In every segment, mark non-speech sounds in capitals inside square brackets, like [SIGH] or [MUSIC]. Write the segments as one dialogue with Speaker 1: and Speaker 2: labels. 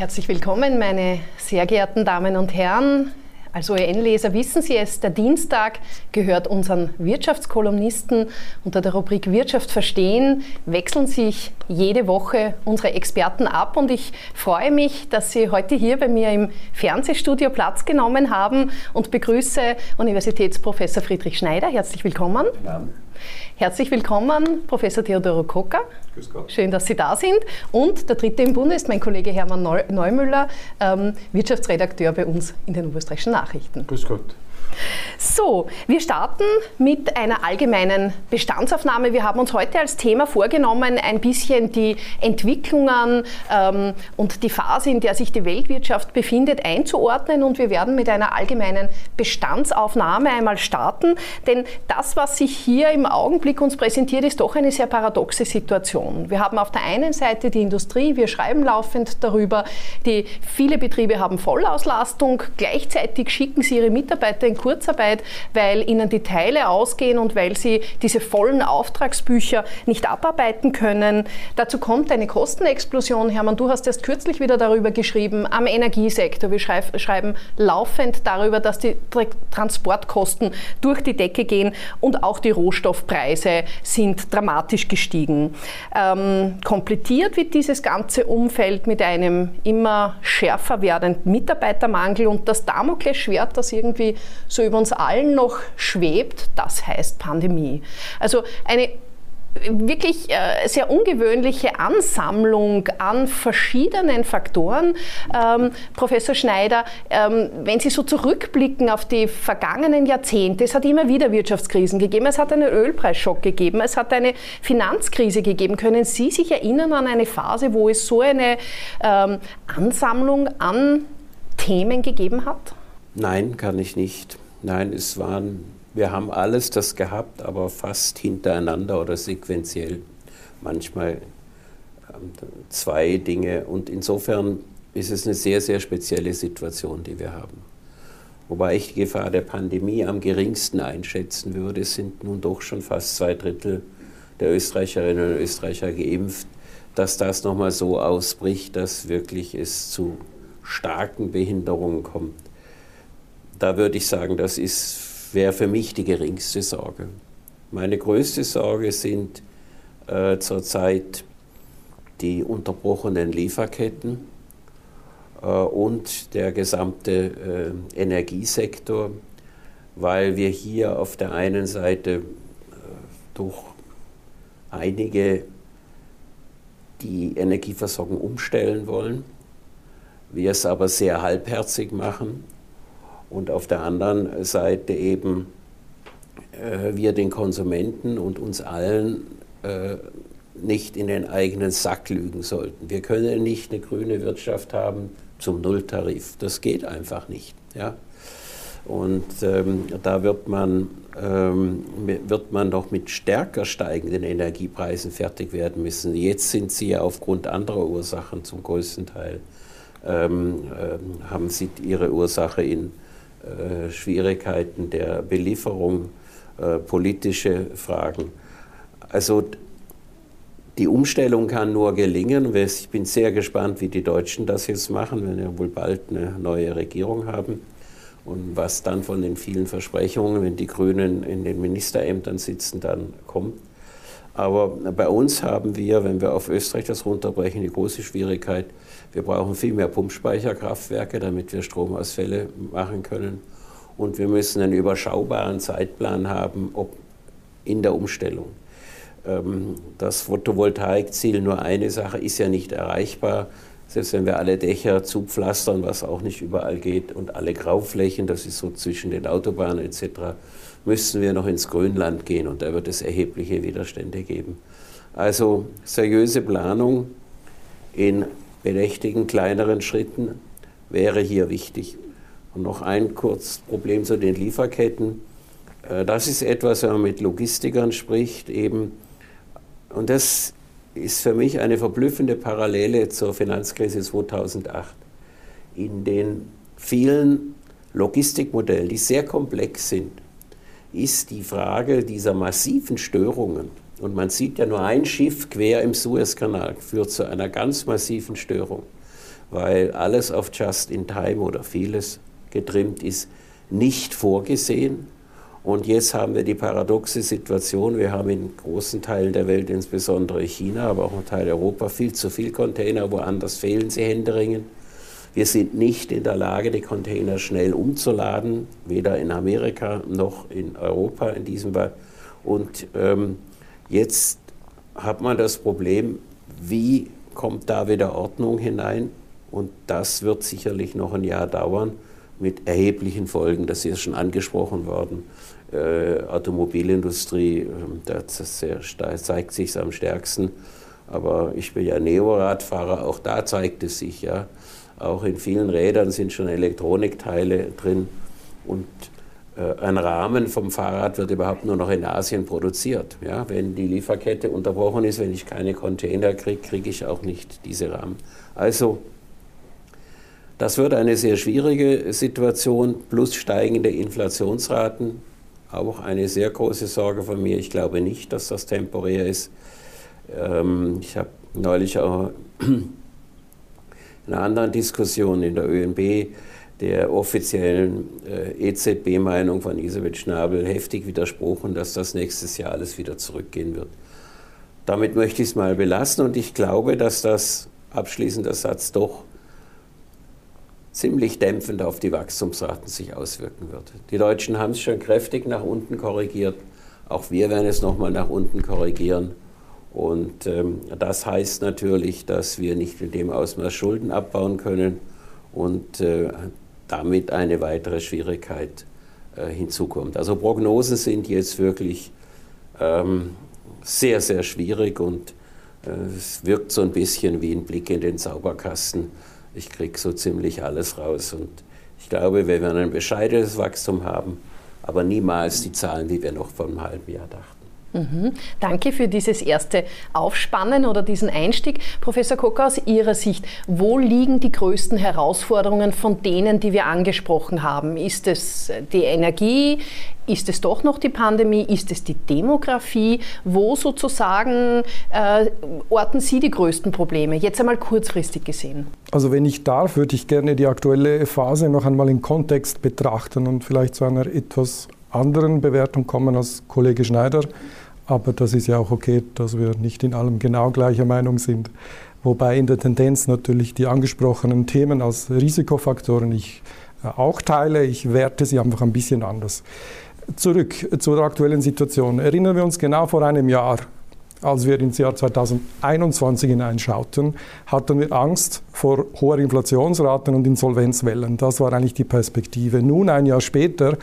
Speaker 1: Herzlich willkommen, meine sehr geehrten Damen und Herren. Als OEN-Leser wissen Sie es, der Dienstag gehört unseren Wirtschaftskolumnisten. Unter der Rubrik Wirtschaft verstehen wechseln sich jede Woche unsere Experten ab und ich freue mich, dass Sie heute hier bei mir im Fernsehstudio Platz genommen haben und begrüße Universitätsprofessor Friedrich Schneider. Herzlich willkommen. Ja. Herzlich willkommen, Professor Theodoro Kocker. Grüß Gott. Schön, dass Sie da sind. Und der dritte im Bunde ist mein Kollege Hermann Neumüller, ähm, Wirtschaftsredakteur bei uns in den Oberösterreichischen Nachrichten.
Speaker 2: Grüß Gott.
Speaker 1: So, wir starten mit einer allgemeinen Bestandsaufnahme. Wir haben uns heute als Thema vorgenommen, ein bisschen die Entwicklungen ähm, und die Phase, in der sich die Weltwirtschaft befindet, einzuordnen und wir werden mit einer allgemeinen Bestandsaufnahme einmal starten, denn das, was sich hier im Augenblick uns präsentiert, ist doch eine sehr paradoxe Situation. Wir haben auf der einen Seite die Industrie, wir schreiben laufend darüber, die viele Betriebe haben Vollauslastung, gleichzeitig schicken sie ihre Mitarbeiter in Kurzarbeit, weil ihnen die Teile ausgehen und weil sie diese vollen Auftragsbücher nicht abarbeiten können. Dazu kommt eine Kostenexplosion. Hermann, du hast erst kürzlich wieder darüber geschrieben, am Energiesektor. Wir schreiben laufend darüber, dass die Transportkosten durch die Decke gehen und auch die Rohstoffpreise sind dramatisch gestiegen. Ähm, komplettiert wird dieses ganze Umfeld mit einem immer schärfer werdenden Mitarbeitermangel und das Damoklesschwert, das irgendwie so über uns allen noch schwebt, das heißt Pandemie. Also eine wirklich äh, sehr ungewöhnliche Ansammlung an verschiedenen Faktoren. Ähm, Professor Schneider, ähm, wenn Sie so zurückblicken auf die vergangenen Jahrzehnte, es hat immer wieder Wirtschaftskrisen gegeben, es hat einen Ölpreisschock gegeben, es hat eine Finanzkrise gegeben. Können Sie sich erinnern an eine Phase, wo es so eine ähm, Ansammlung an Themen gegeben hat?
Speaker 3: Nein, kann ich nicht. Nein, es waren, wir haben alles das gehabt, aber fast hintereinander oder sequenziell. Manchmal ähm, zwei Dinge. Und insofern ist es eine sehr, sehr spezielle Situation, die wir haben. Wobei ich die Gefahr der Pandemie am geringsten einschätzen würde, sind nun doch schon fast zwei Drittel der Österreicherinnen und Österreicher geimpft, dass das nochmal so ausbricht, dass wirklich es zu starken Behinderungen kommt da würde ich sagen, das wäre für mich die geringste Sorge. Meine größte Sorge sind äh, zurzeit die unterbrochenen Lieferketten äh, und der gesamte äh, Energiesektor, weil wir hier auf der einen Seite äh, durch einige die Energieversorgung umstellen wollen, wir es aber sehr halbherzig machen und auf der anderen Seite eben äh, wir den Konsumenten und uns allen äh, nicht in den eigenen Sack lügen sollten. Wir können nicht eine grüne Wirtschaft haben zum Nulltarif. Das geht einfach nicht. Ja? Und ähm, da wird man, ähm, wird man doch mit stärker steigenden Energiepreisen fertig werden müssen. Jetzt sind sie ja aufgrund anderer Ursachen zum größten Teil, ähm, äh, haben sie ihre Ursache in äh, Schwierigkeiten der Belieferung, äh, politische Fragen. Also die Umstellung kann nur gelingen. Ich bin sehr gespannt, wie die Deutschen das jetzt machen, wenn wir wohl bald eine neue Regierung haben. Und was dann von den vielen Versprechungen, wenn die Grünen in den Ministerämtern sitzen, dann kommt. Aber bei uns haben wir, wenn wir auf Österreich das runterbrechen, die große Schwierigkeit, wir brauchen viel mehr Pumpspeicherkraftwerke, damit wir Stromausfälle machen können. Und wir müssen einen überschaubaren Zeitplan haben ob in der Umstellung. Ähm, das Photovoltaikziel, nur eine Sache, ist ja nicht erreichbar. Selbst wenn wir alle Dächer zupflastern, was auch nicht überall geht, und alle Grauflächen, das ist so zwischen den Autobahnen etc., müssten wir noch ins Grünland gehen und da wird es erhebliche Widerstände geben. Also seriöse Planung in bedächtigen kleineren Schritten wäre hier wichtig. Und noch ein kurzes Problem zu den Lieferketten. Äh, das ist etwas, wenn man mit Logistikern spricht, eben, und das ist für mich eine verblüffende Parallele zur Finanzkrise 2008. In den vielen Logistikmodellen, die sehr komplex sind, ist die Frage dieser massiven Störungen und man sieht ja nur ein Schiff quer im Suezkanal, führt zu einer ganz massiven Störung. weil alles auf Just in Time oder vieles getrimmt ist, nicht vorgesehen. Und jetzt haben wir die paradoxe Situation, wir haben in großen Teilen der Welt, insbesondere China, aber auch in Teil Europa, viel zu viel Container, woanders fehlen sie händeringend. Wir sind nicht in der Lage, die Container schnell umzuladen, weder in Amerika noch in Europa in diesem Fall. Und ähm, jetzt hat man das Problem, wie kommt da wieder Ordnung hinein? Und das wird sicherlich noch ein Jahr dauern mit erheblichen Folgen. Das ist schon angesprochen worden. Äh, Automobilindustrie, ähm, das zeigt sich am stärksten. Aber ich bin ja Neo-Radfahrer, auch da zeigt es sich ja. Auch in vielen Rädern sind schon Elektronikteile drin. Und ein Rahmen vom Fahrrad wird überhaupt nur noch in Asien produziert. Ja, wenn die Lieferkette unterbrochen ist, wenn ich keine Container kriege, kriege ich auch nicht diese Rahmen. Also das wird eine sehr schwierige Situation, plus steigende Inflationsraten. Auch eine sehr große Sorge von mir. Ich glaube nicht, dass das temporär ist. Ähm, ich habe neulich auch [CLEARS THROAT] in einer anderen Diskussion in der ÖNB der offiziellen äh, EZB-Meinung von Elisabeth Schnabel heftig widersprochen, dass das nächstes Jahr alles wieder zurückgehen wird. Damit möchte ich es mal belassen und ich glaube, dass das, abschließender Satz, doch ziemlich dämpfend auf die Wachstumsraten sich auswirken wird. Die Deutschen haben es schon kräftig nach unten korrigiert, auch wir werden es nochmal nach unten korrigieren. Und ähm, das heißt natürlich, dass wir nicht in dem Ausmaß Schulden abbauen können und äh, damit eine weitere Schwierigkeit äh, hinzukommt. Also Prognosen sind jetzt wirklich ähm, sehr, sehr schwierig und äh, es wirkt so ein bisschen wie ein Blick in den Zauberkasten. Ich kriege so ziemlich alles raus und ich glaube, wir werden ein bescheidenes Wachstum haben, aber niemals die Zahlen, die wir noch vor einem halben Jahr dachten.
Speaker 1: Mhm. Danke für dieses erste Aufspannen oder diesen Einstieg. Professor Kocker, aus Ihrer Sicht, wo liegen die größten Herausforderungen von denen, die wir angesprochen haben? Ist es die Energie? Ist es doch noch die Pandemie? Ist es die Demografie? Wo sozusagen äh, orten Sie die größten Probleme? Jetzt einmal kurzfristig gesehen.
Speaker 2: Also wenn ich darf, würde ich gerne die aktuelle Phase noch einmal im Kontext betrachten und vielleicht zu einer etwas anderen Bewertung kommen als Kollege Schneider. Aber das ist ja auch okay, dass wir nicht in allem genau gleicher Meinung sind. Wobei in der Tendenz natürlich die angesprochenen Themen als Risikofaktoren ich äh, auch teile. Ich werte sie einfach ein bisschen anders. Zurück zur aktuellen Situation. Erinnern wir uns genau vor einem Jahr, als wir ins Jahr 2021 hineinschauten, hatten wir Angst vor hoher Inflationsraten und Insolvenzwellen. Das war eigentlich die Perspektive. Nun, ein Jahr später,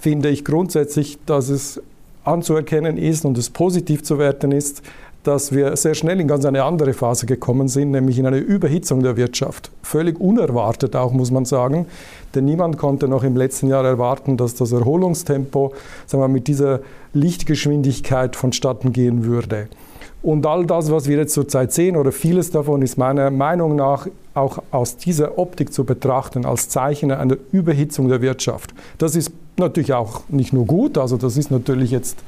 Speaker 2: finde ich grundsätzlich, dass es anzuerkennen ist und es positiv zu werten ist, dass wir sehr schnell in ganz eine andere Phase gekommen sind, nämlich in eine Überhitzung der Wirtschaft. Völlig unerwartet auch, muss man sagen, denn niemand konnte noch im letzten Jahr erwarten, dass das Erholungstempo sagen wir, mit dieser Lichtgeschwindigkeit vonstatten gehen würde. Und all das, was wir jetzt zurzeit sehen, oder vieles davon, ist meiner Meinung nach auch aus dieser Optik zu betrachten, als Zeichen einer Überhitzung der Wirtschaft. Das ist natürlich auch nicht nur gut, also das ist natürlich jetzt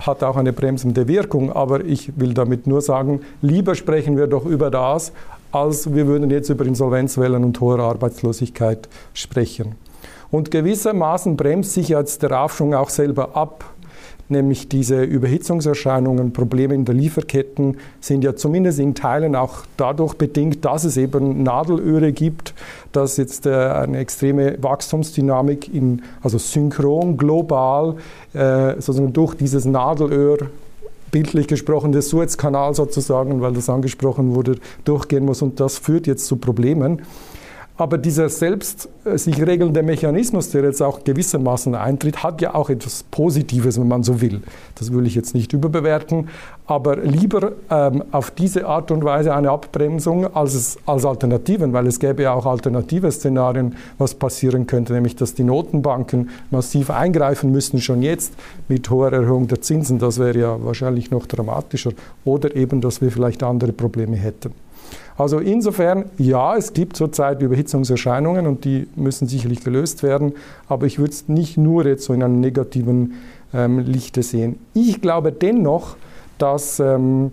Speaker 2: hat auch eine bremsende Wirkung, aber ich will damit nur sagen, lieber sprechen wir doch über das, als wir würden jetzt über Insolvenzwellen und hohe Arbeitslosigkeit sprechen. Und gewissermaßen bremst sich jetzt der Aufschwung auch selber ab nämlich diese Überhitzungserscheinungen, Probleme in der Lieferketten sind ja zumindest in Teilen auch dadurch bedingt, dass es eben Nadelöhre gibt, dass jetzt äh, eine extreme Wachstumsdynamik in, also synchron, global, äh, sozusagen durch dieses Nadelöhr bildlich gesprochen, der Suezkanal sozusagen, weil das angesprochen wurde, durchgehen muss und das führt jetzt zu Problemen. Aber dieser selbst äh, sich regelnde Mechanismus, der jetzt auch gewissermaßen eintritt, hat ja auch etwas Positives, wenn man so will. Das will ich jetzt nicht überbewerten, aber lieber ähm, auf diese Art und Weise eine Abbremsung als, es, als Alternativen, weil es gäbe ja auch alternative Szenarien, was passieren könnte, nämlich dass die Notenbanken massiv eingreifen müssten, schon jetzt mit hoher Erhöhung der Zinsen. Das wäre ja wahrscheinlich noch dramatischer. Oder eben, dass wir vielleicht andere Probleme hätten. Also insofern, ja, es gibt zurzeit Überhitzungserscheinungen und die müssen sicherlich gelöst werden, aber ich würde es nicht nur jetzt so in einem negativen ähm, Lichte sehen. Ich glaube dennoch, dass ähm,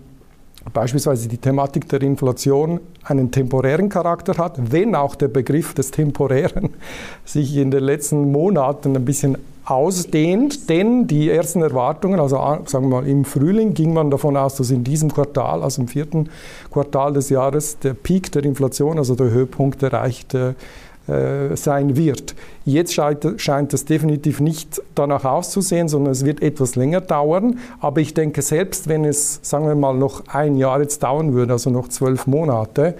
Speaker 2: beispielsweise die Thematik der Inflation einen temporären Charakter hat, wenn auch der Begriff des Temporären [LAUGHS] sich in den letzten Monaten ein bisschen ausdehnt, denn die ersten Erwartungen, also sagen wir mal im Frühling, ging man davon aus, dass in diesem Quartal, also im vierten Quartal des Jahres, der Peak der Inflation, also der Höhepunkt erreicht äh, sein wird. Jetzt scheint, scheint es definitiv nicht danach auszusehen, sondern es wird etwas länger dauern. Aber ich denke, selbst wenn es, sagen wir mal, noch ein Jahr jetzt dauern würde, also noch zwölf Monate,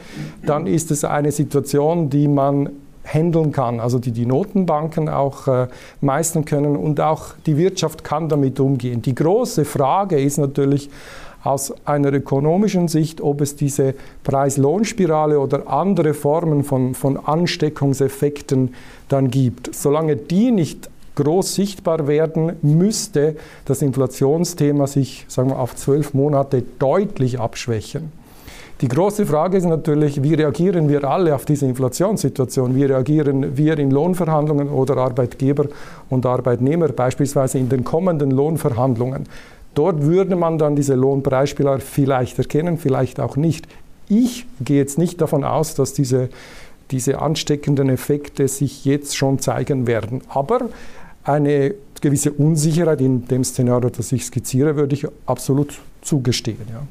Speaker 2: dann ist es eine Situation, die man handeln kann, also die die Notenbanken auch äh, meistern können und auch die Wirtschaft kann damit umgehen. Die große Frage ist natürlich aus einer ökonomischen Sicht, ob es diese Preis-Lohn-Spirale oder andere Formen von, von Ansteckungseffekten dann gibt. Solange die nicht groß sichtbar werden, müsste das Inflationsthema sich sagen wir, auf zwölf Monate deutlich abschwächen. Die große Frage ist natürlich, wie reagieren wir alle auf diese Inflationssituation? Wie reagieren wir in Lohnverhandlungen oder Arbeitgeber und Arbeitnehmer beispielsweise in den kommenden Lohnverhandlungen? Dort würde man dann diese Lohnpreisspieler vielleicht erkennen, vielleicht auch nicht. Ich gehe jetzt nicht davon aus, dass diese, diese ansteckenden Effekte sich jetzt schon zeigen werden. Aber eine gewisse Unsicherheit in dem Szenario, das ich skizziere, würde ich absolut zugestehen. Ja.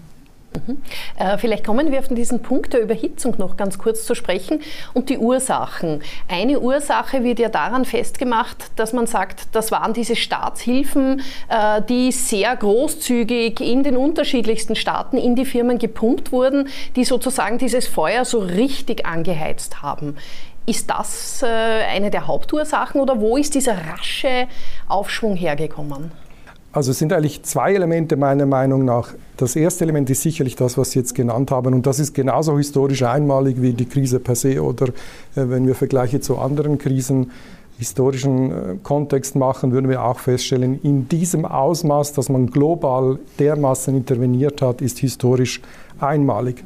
Speaker 1: Mhm. Äh, vielleicht kommen wir auf diesen Punkt der Überhitzung noch ganz kurz zu sprechen und die Ursachen. Eine Ursache wird ja daran festgemacht, dass man sagt, das waren diese Staatshilfen, äh, die sehr großzügig in den unterschiedlichsten Staaten in die Firmen gepumpt wurden, die sozusagen dieses Feuer so richtig angeheizt haben. Ist das äh, eine der Hauptursachen oder wo ist dieser rasche Aufschwung hergekommen?
Speaker 2: Also es sind eigentlich zwei Elemente meiner Meinung nach. Das erste Element ist sicherlich das, was Sie jetzt genannt haben. Und das ist genauso historisch einmalig wie die Krise per se oder äh, wenn wir Vergleiche zu anderen Krisen historischen äh, Kontext machen, würden wir auch feststellen, in diesem Ausmaß, dass man global dermaßen interveniert hat, ist historisch einmalig.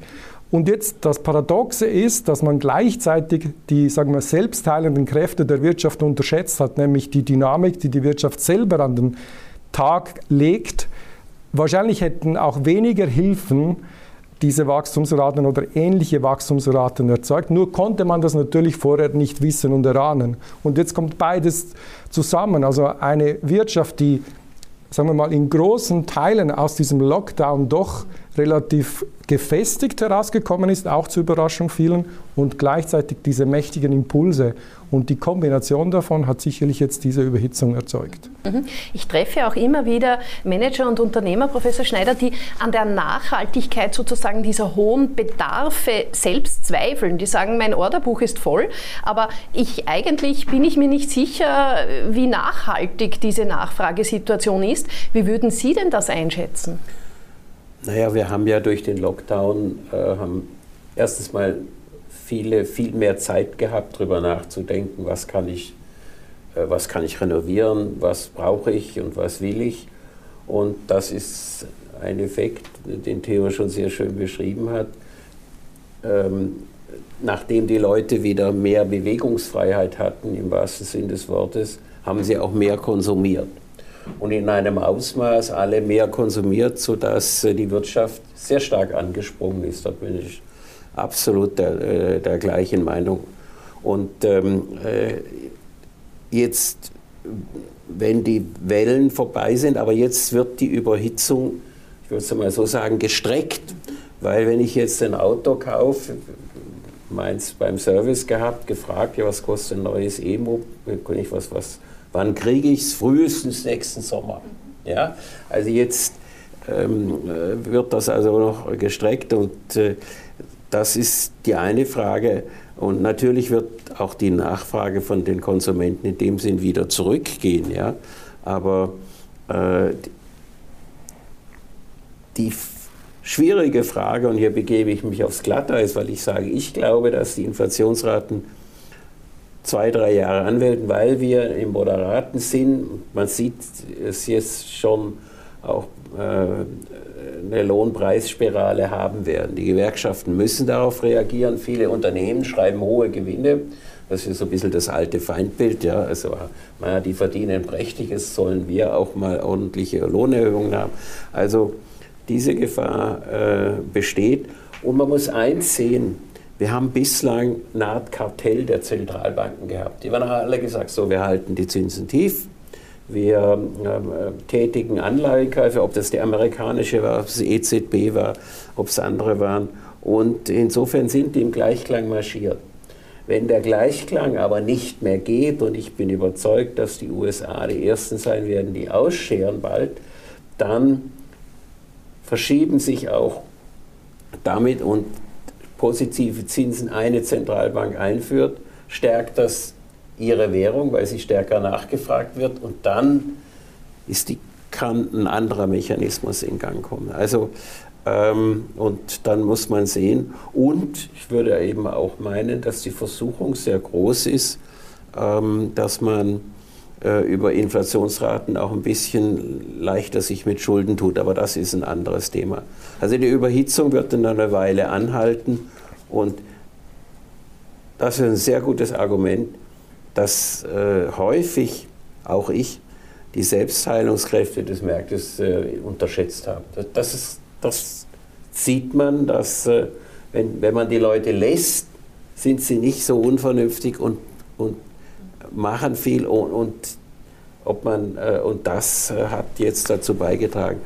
Speaker 2: Und jetzt das Paradoxe ist, dass man gleichzeitig die sagen wir, selbstheilenden Kräfte der Wirtschaft unterschätzt hat, nämlich die Dynamik, die die Wirtschaft selber an den Tag legt. Wahrscheinlich hätten auch weniger Hilfen diese Wachstumsraten oder ähnliche Wachstumsraten erzeugt. Nur konnte man das natürlich vorher nicht wissen und erahnen. Und jetzt kommt beides zusammen. Also eine Wirtschaft, die, sagen wir mal, in großen Teilen aus diesem Lockdown doch relativ gefestigt herausgekommen ist, auch zur Überraschung vielen, und gleichzeitig diese mächtigen Impulse. Und die Kombination davon hat sicherlich jetzt diese Überhitzung erzeugt.
Speaker 1: Mhm. Ich treffe auch immer wieder Manager und Unternehmer, Professor Schneider, die an der Nachhaltigkeit sozusagen dieser hohen Bedarfe selbst zweifeln. Die sagen, mein Orderbuch ist voll, aber ich eigentlich bin ich mir nicht sicher, wie nachhaltig diese Nachfragesituation ist. Wie würden Sie denn das einschätzen?
Speaker 3: Naja, wir haben ja durch den Lockdown äh, haben erstens mal viele viel mehr Zeit gehabt, darüber nachzudenken, was kann ich, äh, was kann ich renovieren, was brauche ich und was will ich. Und das ist ein Effekt, den Theo schon sehr schön beschrieben hat. Ähm, nachdem die Leute wieder mehr Bewegungsfreiheit hatten, im wahrsten Sinn des Wortes, haben sie auch mehr konsumiert und in einem Ausmaß alle mehr konsumiert, sodass äh, die Wirtschaft sehr stark angesprungen ist. Da bin ich absolut der, äh, der gleichen Meinung. Und ähm, äh, jetzt, wenn die Wellen vorbei sind, aber jetzt wird die Überhitzung, ich würde es mal so sagen, gestreckt. Weil wenn ich jetzt ein Auto kaufe, meins beim Service gehabt, gefragt, ja, was kostet ein neues E-Mo, was, was Wann kriege ich es? Frühestens nächsten Sommer. Ja? Also jetzt ähm, äh, wird das also noch gestreckt und äh, das ist die eine Frage. Und natürlich wird auch die Nachfrage von den Konsumenten in dem Sinn wieder zurückgehen. Ja? Aber äh, die schwierige Frage, und hier begebe ich mich aufs Glatteis, weil ich sage, ich glaube, dass die Inflationsraten zwei, drei Jahre anwenden, weil wir im moderaten Sinn, man sieht es jetzt schon auch äh, eine Lohnpreisspirale haben werden. Die Gewerkschaften müssen darauf reagieren. Viele Unternehmen schreiben hohe Gewinne. Das ist so ein bisschen das alte Feindbild. Ja. Also, naja, die verdienen prächtiges, sollen wir auch mal ordentliche Lohnerhöhungen haben. Also Diese Gefahr äh, besteht. Und man muss eins sehen, wir haben bislang eine Art Kartell der Zentralbanken gehabt. Die haben alle gesagt, so, wir halten die Zinsen tief, wir äh, tätigen Anleihekäufe, ob das die amerikanische war, ob es die EZB war, ob es andere waren. Und insofern sind die im Gleichklang marschiert. Wenn der Gleichklang aber nicht mehr geht, und ich bin überzeugt, dass die USA die Ersten sein werden, die ausscheren bald, dann verschieben sich auch damit und positive Zinsen eine Zentralbank einführt, stärkt das ihre Währung, weil sie stärker nachgefragt wird und dann ist die, kann ein anderer Mechanismus in Gang kommen. Also ähm, und dann muss man sehen und ich würde eben auch meinen, dass die Versuchung sehr groß ist, ähm, dass man äh, über Inflationsraten auch ein bisschen leichter sich mit Schulden tut, aber das ist ein anderes Thema. Also die Überhitzung wird dann eine Weile anhalten und das ist ein sehr gutes Argument, dass äh, häufig auch ich die Selbstheilungskräfte des Marktes äh, unterschätzt habe. Das, das, ist, das sieht man, dass äh, wenn, wenn man die Leute lässt, sind sie nicht so unvernünftig und, und machen viel und, und ob man, äh, und das äh, hat jetzt dazu beigetragen.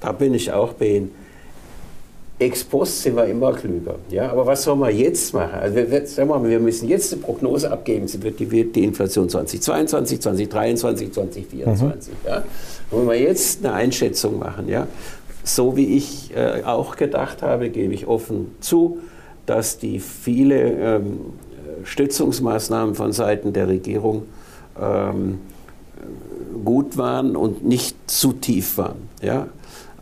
Speaker 3: Da bin ich auch bei Ihnen. Ex post sind wir immer klüger. Ja? Aber was soll man jetzt machen? Also wir, sagen wir, mal, wir müssen jetzt eine Prognose abgeben. Sie wird die, die Inflation 2022, 2023, 2024. Mhm. Ja? Wollen wir jetzt eine Einschätzung machen? Ja? So wie ich äh, auch gedacht habe, gebe ich offen zu, dass die viele ähm, Stützungsmaßnahmen von Seiten der Regierung ähm, gut waren und nicht zu tief waren. Ja?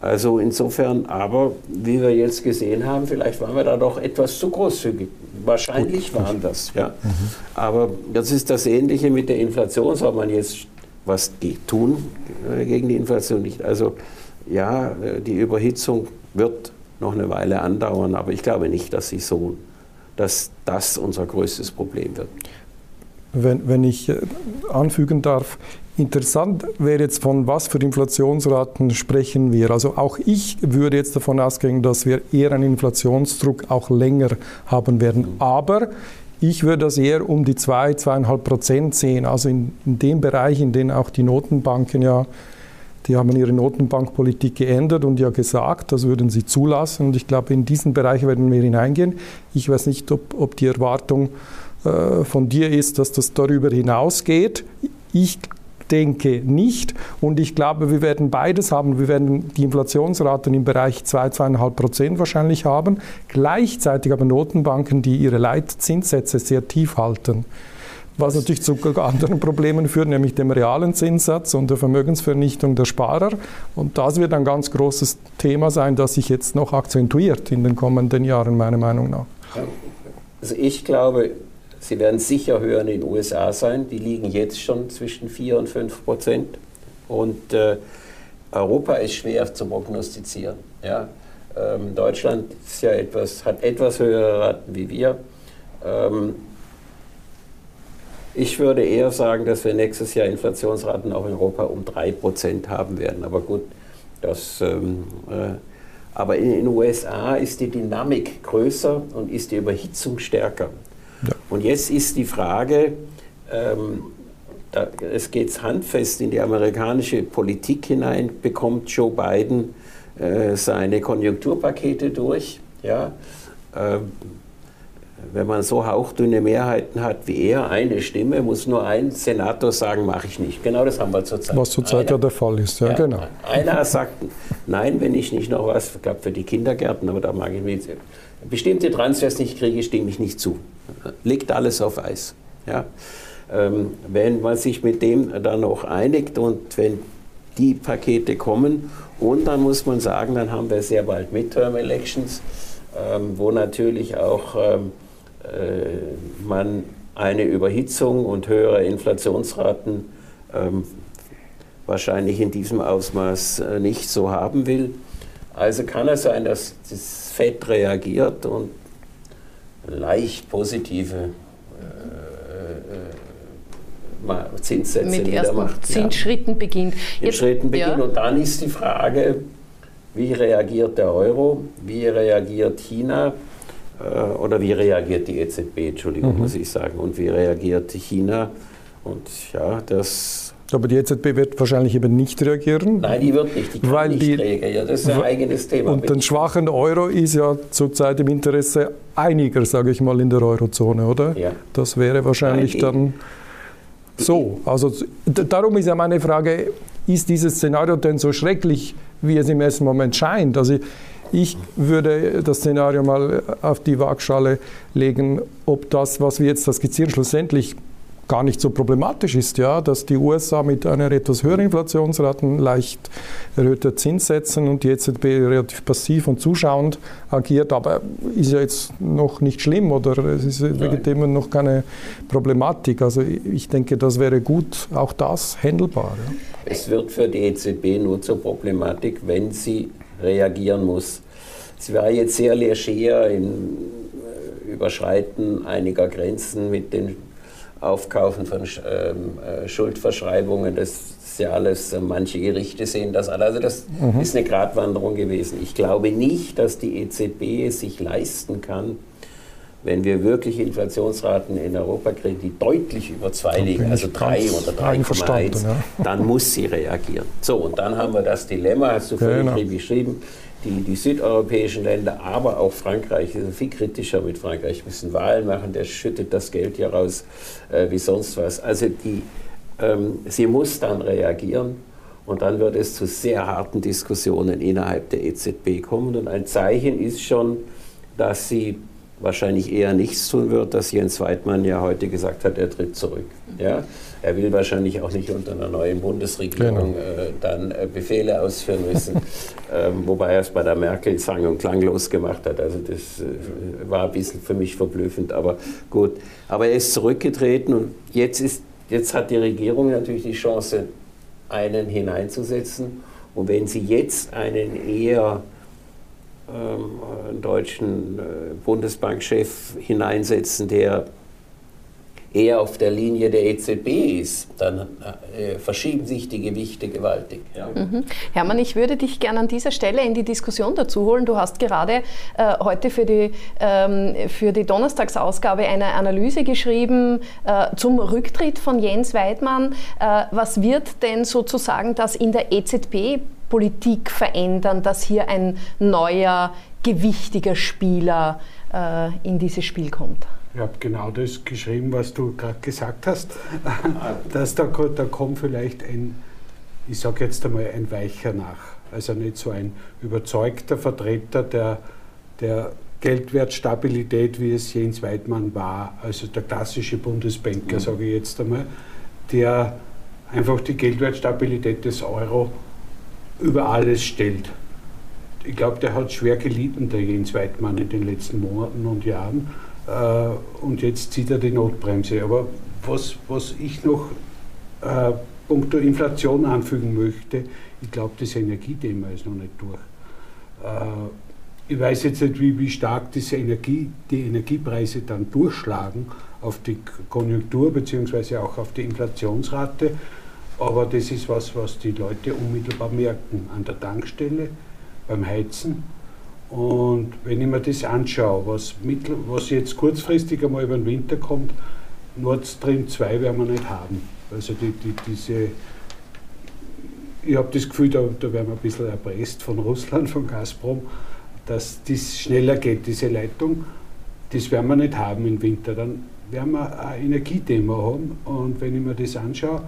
Speaker 3: Also insofern, aber wie wir jetzt gesehen haben, vielleicht waren wir da doch etwas zu großzügig. Wahrscheinlich waren das, ja. Mhm. Aber das ist das Ähnliche mit der Inflation. Soll man jetzt was tun gegen die Inflation nicht? Also ja, die Überhitzung wird noch eine Weile andauern, aber ich glaube nicht, dass sie so, dass das unser größtes Problem wird.
Speaker 2: Wenn, wenn ich äh, anfügen darf, Interessant wäre jetzt, von was für Inflationsraten sprechen wir. Also auch ich würde jetzt davon ausgehen, dass wir eher einen Inflationsdruck auch länger haben werden. Aber ich würde das eher um die 2, 2,5 Prozent sehen. Also in, in dem Bereich, in dem auch die Notenbanken ja, die haben ihre Notenbankpolitik geändert und ja gesagt, das würden sie zulassen. Und ich glaube, in diesen Bereich werden wir hineingehen. Ich weiß nicht, ob, ob die Erwartung äh, von dir ist, dass das darüber hinausgeht. Ich denke nicht. Und ich glaube, wir werden beides haben. Wir werden die Inflationsraten im Bereich 2, 2,5 Prozent wahrscheinlich haben. Gleichzeitig aber Notenbanken, die ihre Leitzinssätze sehr tief halten. Was natürlich zu anderen Problemen führt, nämlich dem realen Zinssatz und der Vermögensvernichtung der Sparer. Und das wird ein ganz großes Thema sein, das sich jetzt noch akzentuiert in den kommenden Jahren, meiner Meinung nach.
Speaker 3: Also ich glaube, Sie werden sicher höher in den USA sein. Die liegen jetzt schon zwischen 4 und 5 Prozent. Und äh, Europa ist schwer zu prognostizieren. Ja? Ähm, Deutschland ist ja etwas, hat etwas höhere Raten wie wir. Ähm, ich würde eher sagen, dass wir nächstes Jahr Inflationsraten auch in Europa um 3 Prozent haben werden. Aber gut, das. Ähm, äh, aber in den USA ist die Dynamik größer und ist die Überhitzung stärker. Ja. Und jetzt ist die Frage, ähm, da, es geht handfest in die amerikanische Politik hinein, bekommt Joe Biden äh, seine Konjunkturpakete durch. Ja? Ähm, wenn man so hauchdünne Mehrheiten hat wie er, eine Stimme, muss nur ein Senator sagen, mache ich nicht. Genau das haben wir zurzeit.
Speaker 2: Was zurzeit einer, ja der Fall ist, ja, ja, genau.
Speaker 3: Einer sagt, nein, wenn ich nicht noch was, ich glaube für die Kindergärten, aber da mag ich mich, bestimmte Transfers nicht kriege, stimme ich nicht zu. Liegt alles auf Eis. Ja? Ähm, wenn man sich mit dem dann noch einigt und wenn die Pakete kommen und dann muss man sagen, dann haben wir sehr bald Midterm-Elections, ähm, wo natürlich auch ähm, äh, man eine Überhitzung und höhere Inflationsraten ähm, wahrscheinlich in diesem Ausmaß äh, nicht so haben will. Also kann es sein, dass das Fett reagiert und leicht positive äh, äh, Zinssätze
Speaker 1: mit ersten macht. Zinsschritten ja. beginnt.
Speaker 3: Jetzt, Schritten beginnt. Ja. Und dann ist die Frage, wie reagiert der Euro, wie reagiert China äh, oder wie reagiert die EZB, Entschuldigung, mhm. muss ich sagen, und wie reagiert China. Und ja, das.
Speaker 2: Aber die EZB wird wahrscheinlich eben nicht reagieren.
Speaker 3: Nein, die wird nicht. Die kann
Speaker 2: weil
Speaker 3: nicht
Speaker 2: die,
Speaker 3: reagieren. Das ist ein eigenes Thema.
Speaker 2: Und den schwachen Euro ist ja zurzeit im Interesse einiger, sage ich mal, in der Eurozone, oder?
Speaker 3: Ja.
Speaker 2: Das wäre wahrscheinlich Nein, dann so. Also darum ist ja meine Frage, ist dieses Szenario denn so schrecklich, wie es im ersten Moment scheint? Also ich würde das Szenario mal auf die Waagschale legen, ob das, was wir jetzt da skizzieren, schlussendlich gar nicht so problematisch ist, ja, dass die USA mit einer etwas höheren Inflationsrate, leicht erhöhter Zinssätzen und die EZB relativ passiv und zuschauend agiert, aber ist ja jetzt noch nicht schlimm oder es ist legitim noch keine Problematik. Also ich denke, das wäre gut, auch das handelbar. Ja.
Speaker 3: Es wird für die EZB nur zur Problematik, wenn sie reagieren muss. Sie war jetzt sehr leger im äh, Überschreiten einiger Grenzen mit den Aufkaufen von ähm, äh, Schuldverschreibungen. Das ist ja alles, äh, manche Gerichte sehen das alle. Also das mhm. ist eine Gratwanderung gewesen. Ich glaube nicht, dass die EZB es sich leisten kann, wenn wir wirklich Inflationsraten in Europa kriegen, die deutlich über zwei liegen, also drei oder 3,1, ja. dann muss sie reagieren. So, und dann haben wir das Dilemma, hast du völlig ja, genau. beschrieben, die, die südeuropäischen Länder, aber auch Frankreich, sind viel kritischer mit Frankreich, müssen Wahlen machen, der schüttet das Geld hier raus äh, wie sonst was. Also die, ähm, sie muss dann reagieren und dann wird es zu sehr harten Diskussionen innerhalb der EZB kommen. Und ein Zeichen ist schon, dass sie wahrscheinlich eher nichts tun wird, dass Jens Weidmann ja heute gesagt hat, er tritt zurück. Ja? Er will wahrscheinlich auch nicht unter einer neuen Bundesregierung genau. äh, dann äh, Befehle ausführen müssen, [LAUGHS] ähm, wobei er es bei der Merkel sang- und klanglos gemacht hat. Also das äh, war ein bisschen für mich verblüffend, aber gut. Aber er ist zurückgetreten und jetzt, ist, jetzt hat die Regierung natürlich die Chance, einen hineinzusetzen. Und wenn sie jetzt einen eher ähm, deutschen äh, Bundesbankchef hineinsetzen, der eher auf der Linie der EZB ist, dann äh, verschieben sich die Gewichte gewaltig. Ja.
Speaker 1: Mhm. Hermann, ich würde dich gerne an dieser Stelle in die Diskussion dazu holen. Du hast gerade äh, heute für die, ähm, für die Donnerstagsausgabe eine Analyse geschrieben äh, zum Rücktritt von Jens Weidmann. Äh, was wird denn sozusagen das in der EZB Politik verändern, dass hier ein neuer, gewichtiger Spieler äh, in dieses Spiel kommt?
Speaker 4: Ich habe genau das geschrieben, was du gerade gesagt hast, [LAUGHS] dass da, da kommt vielleicht ein, ich sage jetzt einmal, ein Weicher nach. Also nicht so ein überzeugter Vertreter der, der Geldwertstabilität, wie es Jens Weidmann war, also der klassische Bundesbanker, mhm. sage ich jetzt einmal, der einfach die Geldwertstabilität des Euro über alles stellt. Ich glaube, der hat schwer gelitten, der Jens Weidmann, in den letzten Monaten und Jahren. Äh, und jetzt zieht er die Notbremse. Aber was, was ich noch äh, punkto Inflation anfügen möchte, ich glaube, das Energiethema ist noch nicht durch. Äh, ich weiß jetzt nicht, wie, wie stark diese Energie, die Energiepreise dann durchschlagen auf die Konjunktur bzw. auch auf die Inflationsrate. Aber das ist was, was die Leute unmittelbar merken an der Tankstelle, beim Heizen und wenn ich mir das anschaue, was, mittel, was jetzt kurzfristig einmal über den Winter kommt, Nord Stream 2 werden wir nicht haben. Also die, die, diese, ich habe das Gefühl, da, da werden wir ein bisschen erpresst von [LAUGHS] Russland, von Gazprom, dass das schneller geht, diese Leitung. Das werden wir nicht haben im Winter. Dann werden wir ein Energiethema haben. Und wenn ich mir das anschaue,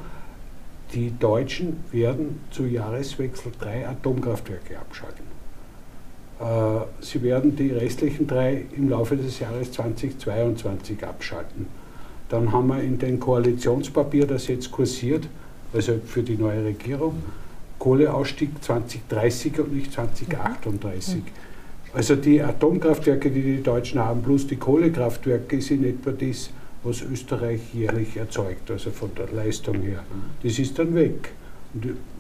Speaker 4: die Deutschen werden zu Jahreswechsel drei Atomkraftwerke abschalten. Äh, sie werden die restlichen drei im Laufe des Jahres 2022 abschalten. Dann haben wir in dem Koalitionspapier, das jetzt kursiert, also für die neue Regierung, Kohleausstieg 2030 und nicht 2038. Mhm. Also die Atomkraftwerke, die die Deutschen haben, plus die Kohlekraftwerke, sind etwa das, was Österreich jährlich erzeugt, also von der Leistung her. Das ist dann weg.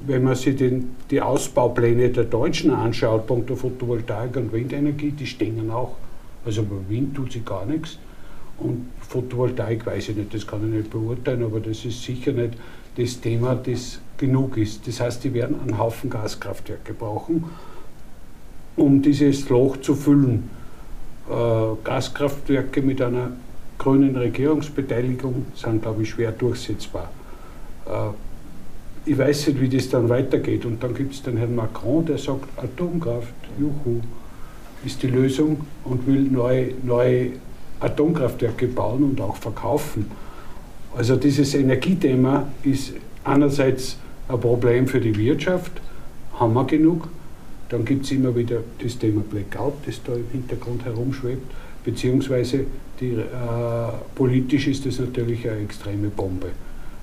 Speaker 4: Wenn man sich den, die Ausbaupläne der Deutschen anschaut, punkto Photovoltaik und Windenergie, die stehen auch. Also bei Wind tut sich gar nichts. Und Photovoltaik weiß ich nicht, das kann ich nicht beurteilen, aber das ist sicher nicht das Thema, das genug ist. Das heißt, die werden einen Haufen Gaskraftwerke brauchen. um dieses Loch zu füllen. Äh, Gaskraftwerke mit einer grünen Regierungsbeteiligung sind, glaube ich, schwer durchsetzbar. Äh, ich weiß nicht, wie das dann weitergeht. Und dann gibt es den Herrn Macron, der sagt, Atomkraft, juhu, ist die Lösung und will neue, neue Atomkraftwerke bauen und auch verkaufen. Also dieses Energiethema ist einerseits ein Problem für die Wirtschaft, haben wir genug. Dann gibt es immer wieder das Thema Blackout, das da im Hintergrund herumschwebt, beziehungsweise die, äh, politisch ist das natürlich eine extreme Bombe.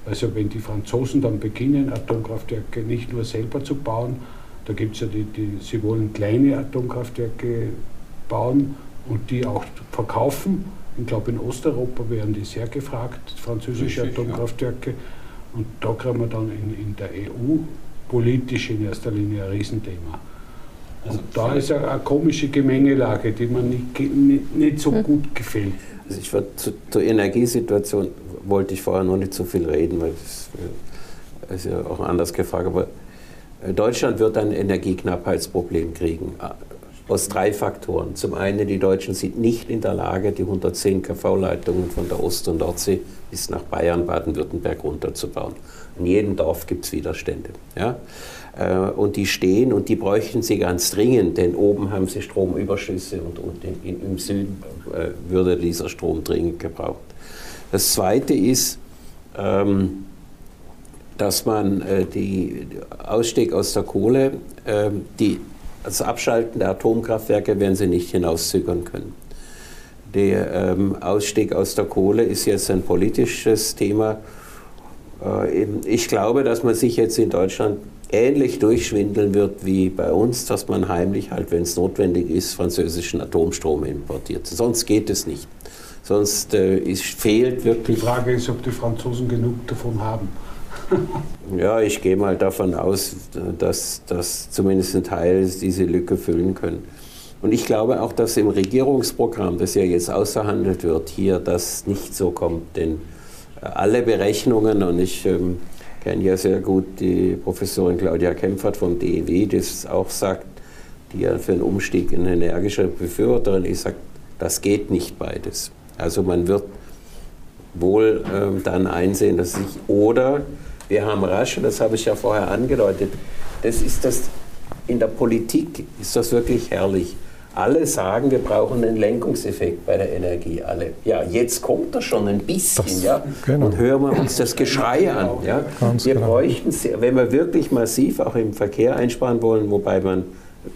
Speaker 4: Also wenn die Franzosen dann beginnen, Atomkraftwerke nicht nur selber zu bauen, da gibt es ja die, die, sie wollen kleine Atomkraftwerke bauen und die auch verkaufen. Ich glaube, in Osteuropa wären die sehr gefragt, französische Richtig, Atomkraftwerke. Ja. Und da kriegen wir dann in, in der EU politisch in erster Linie ein Riesenthema. Also da ist eine, eine, komische Gemengelage, die mir nicht, nicht, nicht so hm. gut gefällt.
Speaker 3: Also ich war zu, zur Energiesituation wollte ich vorher noch nicht so viel reden, weil das ist ja auch anders gefragt. Aber äh, Deutschland wird ein Energieknappheitsproblem kriegen. Äh, aus drei Faktoren. Zum einen, die Deutschen sind nicht in der Lage, die 110 kV-Leitungen von der Ost- und Nordsee bis nach Bayern, Baden-Württemberg runterzubauen. In jedem Dorf gibt es Widerstände. Ja? Äh, und die stehen und die bräuchten sie ganz dringend, denn oben haben sie Stromüberschüsse und, und in, im Süden würde dieser Strom dringend gebraucht. Das Zweite ist, ähm, dass man äh, die Ausstieg aus der Kohle, äh, die, das Abschalten der Atomkraftwerke werden sie nicht hinauszögern können. Der ähm, Ausstieg aus der Kohle ist jetzt ein politisches Thema. Äh, ich glaube, dass man sich jetzt in Deutschland ähnlich durchschwindeln wird wie bei uns, dass man heimlich halt, wenn es notwendig ist, französischen Atomstrom importiert. Sonst geht es nicht. Sonst äh, fehlt wirklich.
Speaker 4: Die Frage ist, ob die Franzosen genug davon haben. [LAUGHS]
Speaker 3: ja, ich gehe mal davon aus, dass, dass zumindest ein Teil diese Lücke füllen können. Und ich glaube auch, dass im Regierungsprogramm, das ja jetzt außerhandelt wird, hier das nicht so kommt. Denn äh, alle Berechnungen, und ich ähm, kenne ja sehr gut die Professorin Claudia Kempfert vom DEW, das auch sagt, die ja für einen Umstieg eine energische Befürworterin ist, sagt, das geht nicht beides. Also man wird wohl ähm, dann einsehen, dass sich oder wir haben rasch, und das habe ich ja vorher angedeutet, das ist das, in der Politik ist das wirklich herrlich. Alle sagen, wir brauchen einen Lenkungseffekt bei der Energie. Alle. Ja, jetzt kommt das schon ein bisschen, das, ja. Genau. Und hören wir uns das Geschrei an. Ja. Ganz wir genau. bräuchten, wenn wir wirklich massiv auch im Verkehr einsparen wollen, wobei man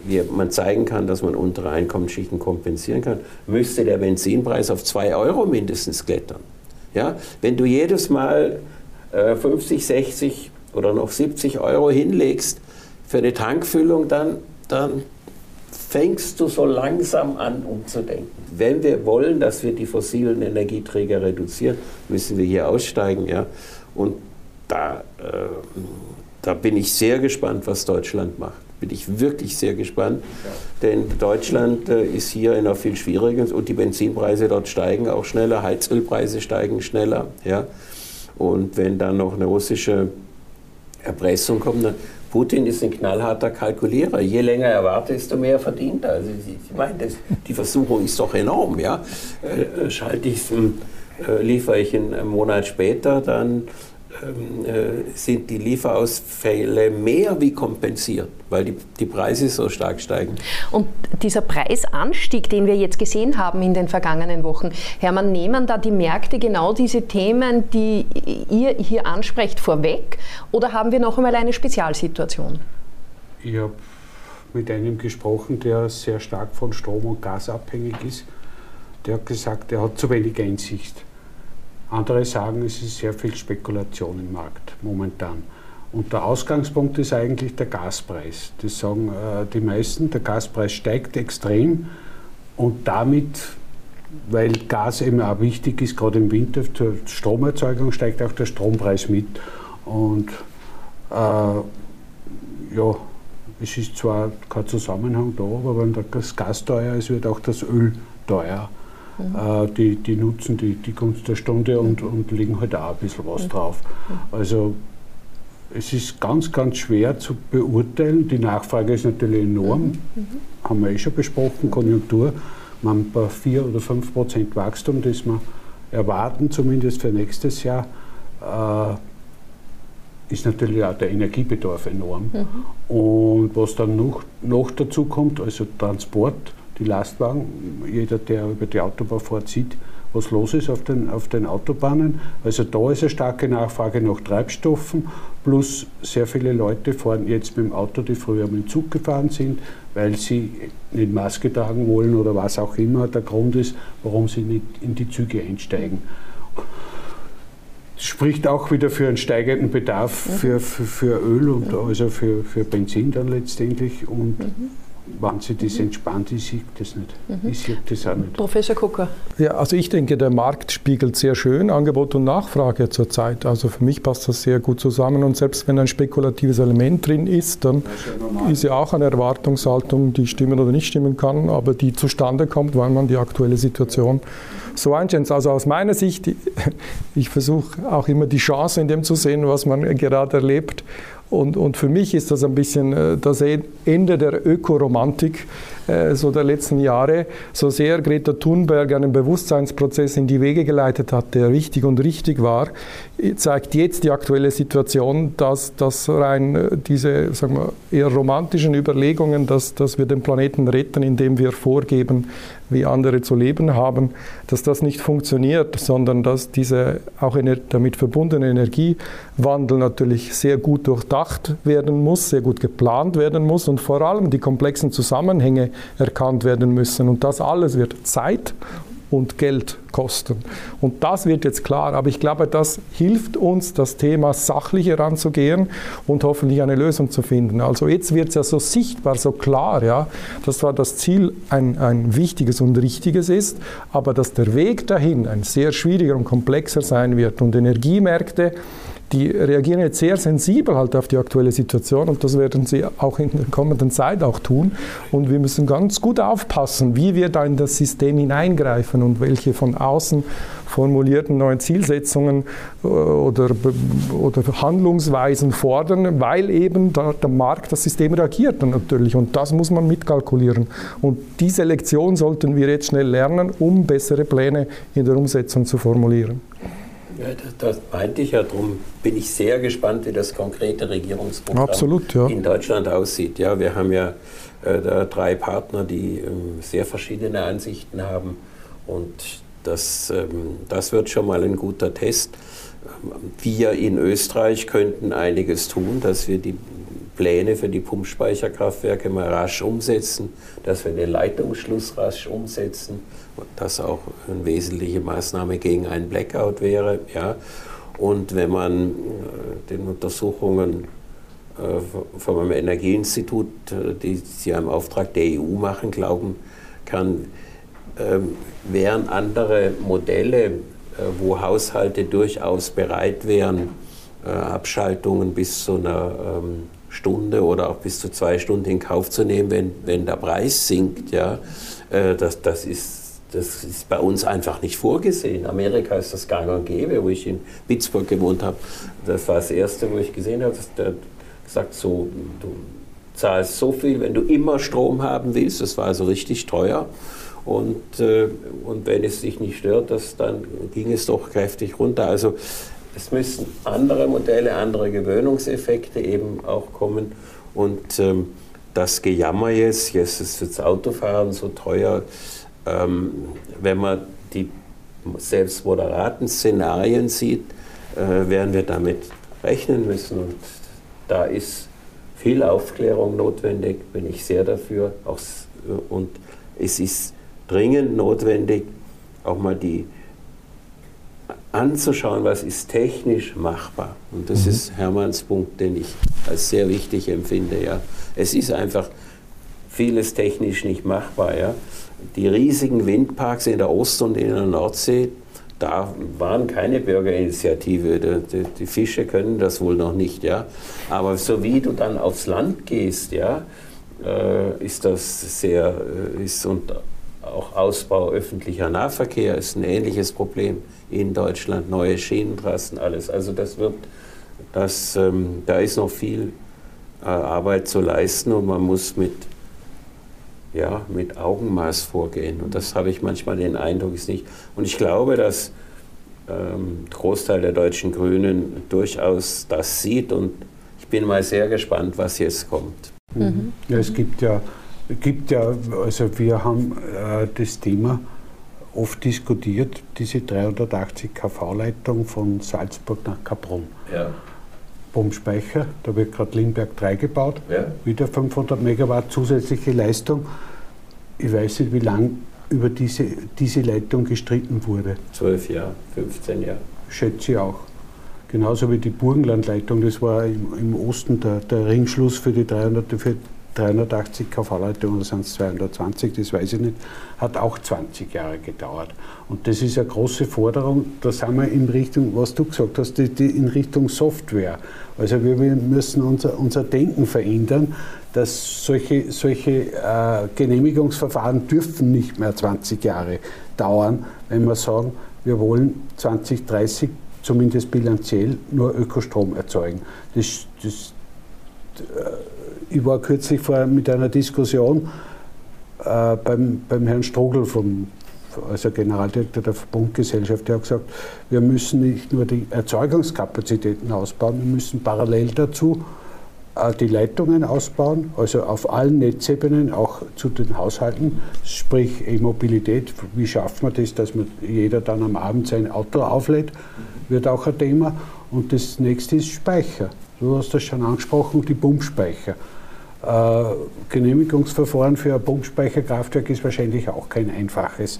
Speaker 3: wir, man zeigen kann, dass man untere Einkommensschichten kompensieren kann, müsste der Benzinpreis auf 2 Euro mindestens klettern. Ja? Wenn du jedes Mal 50, äh, 60 oder noch 70 Euro hinlegst für eine Tankfüllung, dann, dann fängst du so langsam an umzudenken. Wenn wir wollen, dass wir die fossilen Energieträger reduzieren, müssen wir hier aussteigen. Ja? Und da, äh, da bin ich sehr gespannt, was Deutschland macht. Bin ich wirklich sehr gespannt, denn Deutschland äh, ist hier in einer viel schwierigen und die Benzinpreise dort steigen auch schneller, Heizölpreise steigen schneller. Ja? Und wenn dann noch eine russische Erpressung kommt, dann Putin ist ein knallharter Kalkulierer. Je länger er wartet, desto mehr verdient er. Also ich meine, das, die Versuchung ist doch enorm. Ja? Äh, schalte ich äh, liefere ich einen Monat später, dann sind die Lieferausfälle mehr wie kompensiert, weil die, die Preise so stark steigen.
Speaker 1: Und dieser Preisanstieg, den wir jetzt gesehen haben in den vergangenen Wochen, Hermann, nehmen da die Märkte genau diese Themen, die ihr hier ansprecht, vorweg? Oder haben wir noch einmal eine Spezialsituation?
Speaker 4: Ich habe mit einem gesprochen, der sehr stark von Strom und Gas abhängig ist. Der hat gesagt, er hat zu wenig Einsicht andere sagen, es ist sehr viel Spekulation im Markt momentan. Und der Ausgangspunkt ist eigentlich der Gaspreis. Das sagen äh, die meisten, der Gaspreis steigt extrem und damit, weil Gas eben auch wichtig ist, gerade im Winter zur Stromerzeugung, steigt auch der Strompreis mit. Und äh, ja, es ist zwar kein Zusammenhang da, aber wenn das Gas teuer ist, wird auch das Öl teuer. Mhm. die, die nutzen die, die Gunst der Stunde und, und legen halt auch ein bisschen was drauf. Also es ist ganz, ganz schwer zu beurteilen. Die Nachfrage ist natürlich enorm, mhm. haben wir eh schon besprochen, Konjunktur. Man bei 4 oder 5 Prozent Wachstum, das wir erwarten, zumindest für nächstes Jahr, äh, ist natürlich auch der Energiebedarf enorm. Mhm. Und was dann noch, noch dazu kommt, also Transport, die Lastwagen, jeder, der über die Autobahn fährt, sieht, was los ist auf den, auf den Autobahnen. Also da ist eine starke Nachfrage nach Treibstoffen, plus sehr viele Leute fahren jetzt mit dem Auto, die früher mit dem Zug gefahren sind, weil sie nicht Maske tragen wollen oder was auch immer der Grund ist, warum sie nicht in die Züge einsteigen. Spricht auch wieder für einen steigenden Bedarf mhm. für, für, für Öl und also für, für Benzin dann letztendlich und mhm wenn sie das entspannt, ich sehe das nicht. Mhm. Ich sehe das auch nicht.
Speaker 1: Professor Kucker.
Speaker 2: Ja, also ich denke, der Markt spiegelt sehr schön Angebot und Nachfrage zurzeit. Also für mich passt das sehr gut zusammen und selbst wenn ein spekulatives Element drin ist, dann ist ja, ist ja auch eine Erwartungshaltung, die stimmen oder nicht stimmen kann, aber die zustande kommt, weil man die aktuelle Situation so einschätzt. Also aus meiner Sicht, [LAUGHS] ich versuche auch immer die Chance in dem zu sehen, was man gerade erlebt und, und für mich ist das ein bisschen äh, das Ende der Ökoromantik so der letzten Jahre, so sehr Greta Thunberg einen Bewusstseinsprozess in die Wege geleitet hat, der wichtig und richtig war, zeigt jetzt die aktuelle Situation, dass, dass rein äh, diese sagen wir, eher romantischen Überlegungen, dass, dass wir den Planeten retten, indem wir vorgeben, wie andere zu leben haben, dass das nicht funktioniert, sondern dass dieser auch damit verbundene Energiewandel natürlich sehr gut durchdacht werden muss, sehr gut geplant werden muss und vor allem die komplexen Zusammenhänge erkannt werden müssen. Und das alles wird Zeit und Geld kosten. Und das wird jetzt klar. Aber ich glaube, das hilft uns, das Thema sachlich heranzugehen und hoffentlich eine Lösung zu finden. Also jetzt wird es ja so sichtbar, so klar, ja, dass zwar das Ziel ein, ein wichtiges und richtiges ist, aber dass der Weg dahin ein sehr schwieriger und komplexer sein wird. Und Energiemärkte, die reagieren jetzt sehr sensibel halt auf die aktuelle Situation und das werden sie auch in der kommenden Zeit auch tun. Und wir müssen ganz gut aufpassen, wie wir da in das System hineingreifen und welche von außen formulierten neuen Zielsetzungen äh, oder, oder Handlungsweisen fordern, weil eben da der Markt, das System reagiert dann natürlich und das muss man mitkalkulieren. Und diese Lektion sollten wir jetzt schnell lernen, um bessere Pläne in der Umsetzung zu formulieren.
Speaker 3: Ja, das, das, meinte ich ja, darum bin ich sehr gespannt, wie das konkrete Regierungsprogramm
Speaker 2: Absolut, ja.
Speaker 3: in Deutschland aussieht. Ja, wir haben ja äh, drei Partner, die ähm, sehr verschiedene Ansichten haben und das, ähm, das wird schon mal ein guter Test. Wir in Österreich könnten einiges tun, dass wir die Pläne für die Pumpspeicherkraftwerke mal rasch umsetzen, dass wir den Leitungsschluss rasch umsetzen, das auch eine wesentliche Maßnahme gegen einen Blackout wäre. Ja. Und wenn man äh, den Untersuchungen äh, von einem Energieinstitut, äh, die sie im Auftrag der EU machen, glauben kann, ähm, wären andere Modelle, wo Haushalte durchaus bereit wären, Abschaltungen bis zu einer ähm, Stunde oder auch bis zu zwei Stunden in Kauf zu nehmen, wenn, wenn der Preis sinkt. Ja, das, das ist das ist bei uns einfach nicht vorgesehen. Amerika ist das gang und gäbe, wo ich in Pittsburgh gewohnt habe. Das war das Erste, wo ich gesehen habe, der hat gesagt, so, du zahlst so viel, wenn du immer Strom haben willst. Das war also richtig teuer. Und, äh, und wenn es dich nicht stört, das, dann ging es doch kräftig runter. Also es müssen andere Modelle, andere Gewöhnungseffekte eben auch kommen. Und ähm, das Gejammer jetzt, jetzt ist das Autofahren so teuer, ähm, wenn man die selbst moderaten Szenarien sieht, äh, werden wir damit rechnen müssen. Und da ist viel Aufklärung notwendig, bin ich sehr dafür. Auch, und es ist dringend notwendig, auch mal die anzuschauen, was ist technisch machbar. Und das mhm. ist Hermanns Punkt, den ich als sehr wichtig empfinde. Ja. Es ist einfach vieles technisch nicht machbar. Ja die riesigen Windparks in der Ost- und in der Nordsee, da waren keine Bürgerinitiative. Die, die, Fische können das wohl noch nicht, ja. Aber so wie du dann aufs Land gehst, ja, äh, ist das sehr, äh, ist und auch Ausbau öffentlicher Nahverkehr ist ein ähnliches Problem in Deutschland, neue Schienentrassen, alles. Also das wird dass ähm, da ist noch viel äh, Arbeit zu leisten und man muss mit, ja, mit Augenmaß vorgehen. Und das habe ich manchmal den Eindruck, ist nicht. Und ich glaube, dass ähm, Großteil der deutschen Grünen durchaus das sieht und ich bin mal sehr gespannt, was jetzt kommt.
Speaker 4: Mhm. Ja, es gibt ja, gibt ja, also wir haben äh, das Thema oft diskutiert, diese 380 kV-Leitung von Salzburg nach Kaprun. Ja. Pumpspeicher, da wird gerade Limberg 3 gebaut, ja. wieder 500 Megawatt zusätzliche Leistung. Ich weiß nicht, wie lange über diese, diese Leitung gestritten wurde.
Speaker 3: 12 Jahre, 15 Jahre.
Speaker 4: Schätze ich auch. Genauso wie die Burgenlandleitung, das war im, im Osten der, der, Ringschluss für die 300, für 380 kV-Leitung oder sind es 220, das weiß ich nicht, hat auch 20 Jahre gedauert. Und das ist eine große Forderung, da sind wir in Richtung, was du gesagt hast, die, die in Richtung Software. Also wir müssen unser, unser Denken verändern, dass solche, solche äh, Genehmigungsverfahren dürfen nicht mehr 20 Jahre dauern, wenn wir sagen, wir wollen 2030 zumindest bilanziell nur Ökostrom erzeugen. Das, das, äh, ich war kürzlich vor, mit einer Diskussion äh, beim, beim Herrn Strogel vom also Generaldirektor der Verbundgesellschaft, der hat gesagt, wir müssen nicht nur die Erzeugungskapazitäten ausbauen, wir müssen parallel dazu äh, die Leitungen ausbauen, also auf allen Netzebenen, auch zu den Haushalten, sprich E-Mobilität. Wie schafft man das, dass man jeder dann am Abend sein Auto auflädt? wird auch ein Thema. Und das nächste ist Speicher. Du hast das schon angesprochen, die Pumpspeicher. Äh, Genehmigungsverfahren für ein Pumpspeicherkraftwerk ist wahrscheinlich auch kein einfaches,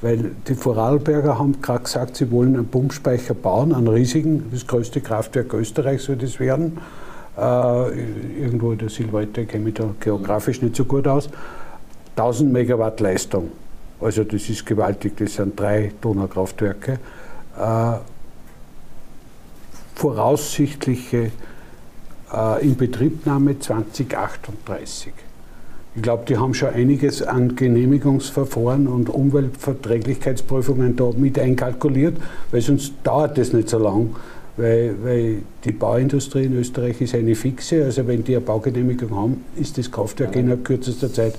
Speaker 4: weil die Vorarlberger haben gerade gesagt, sie wollen einen Pumpspeicher bauen, einen riesigen, das größte Kraftwerk Österreichs soll das werden. Äh, irgendwo in der Silhouette kenne ich da geografisch nicht so gut aus. 1000 Megawatt Leistung. Also das ist gewaltig, das sind drei Donaukraftwerke. Äh, voraussichtliche äh, Inbetriebnahme 2038. Ich glaube, die haben schon einiges an Genehmigungsverfahren und Umweltverträglichkeitsprüfungen da mit einkalkuliert, weil sonst dauert das nicht so lang, weil, weil die Bauindustrie in Österreich ist eine fixe. Also wenn die eine Baugenehmigung haben, ist das Kraftwerk innerhalb kürzester Zeit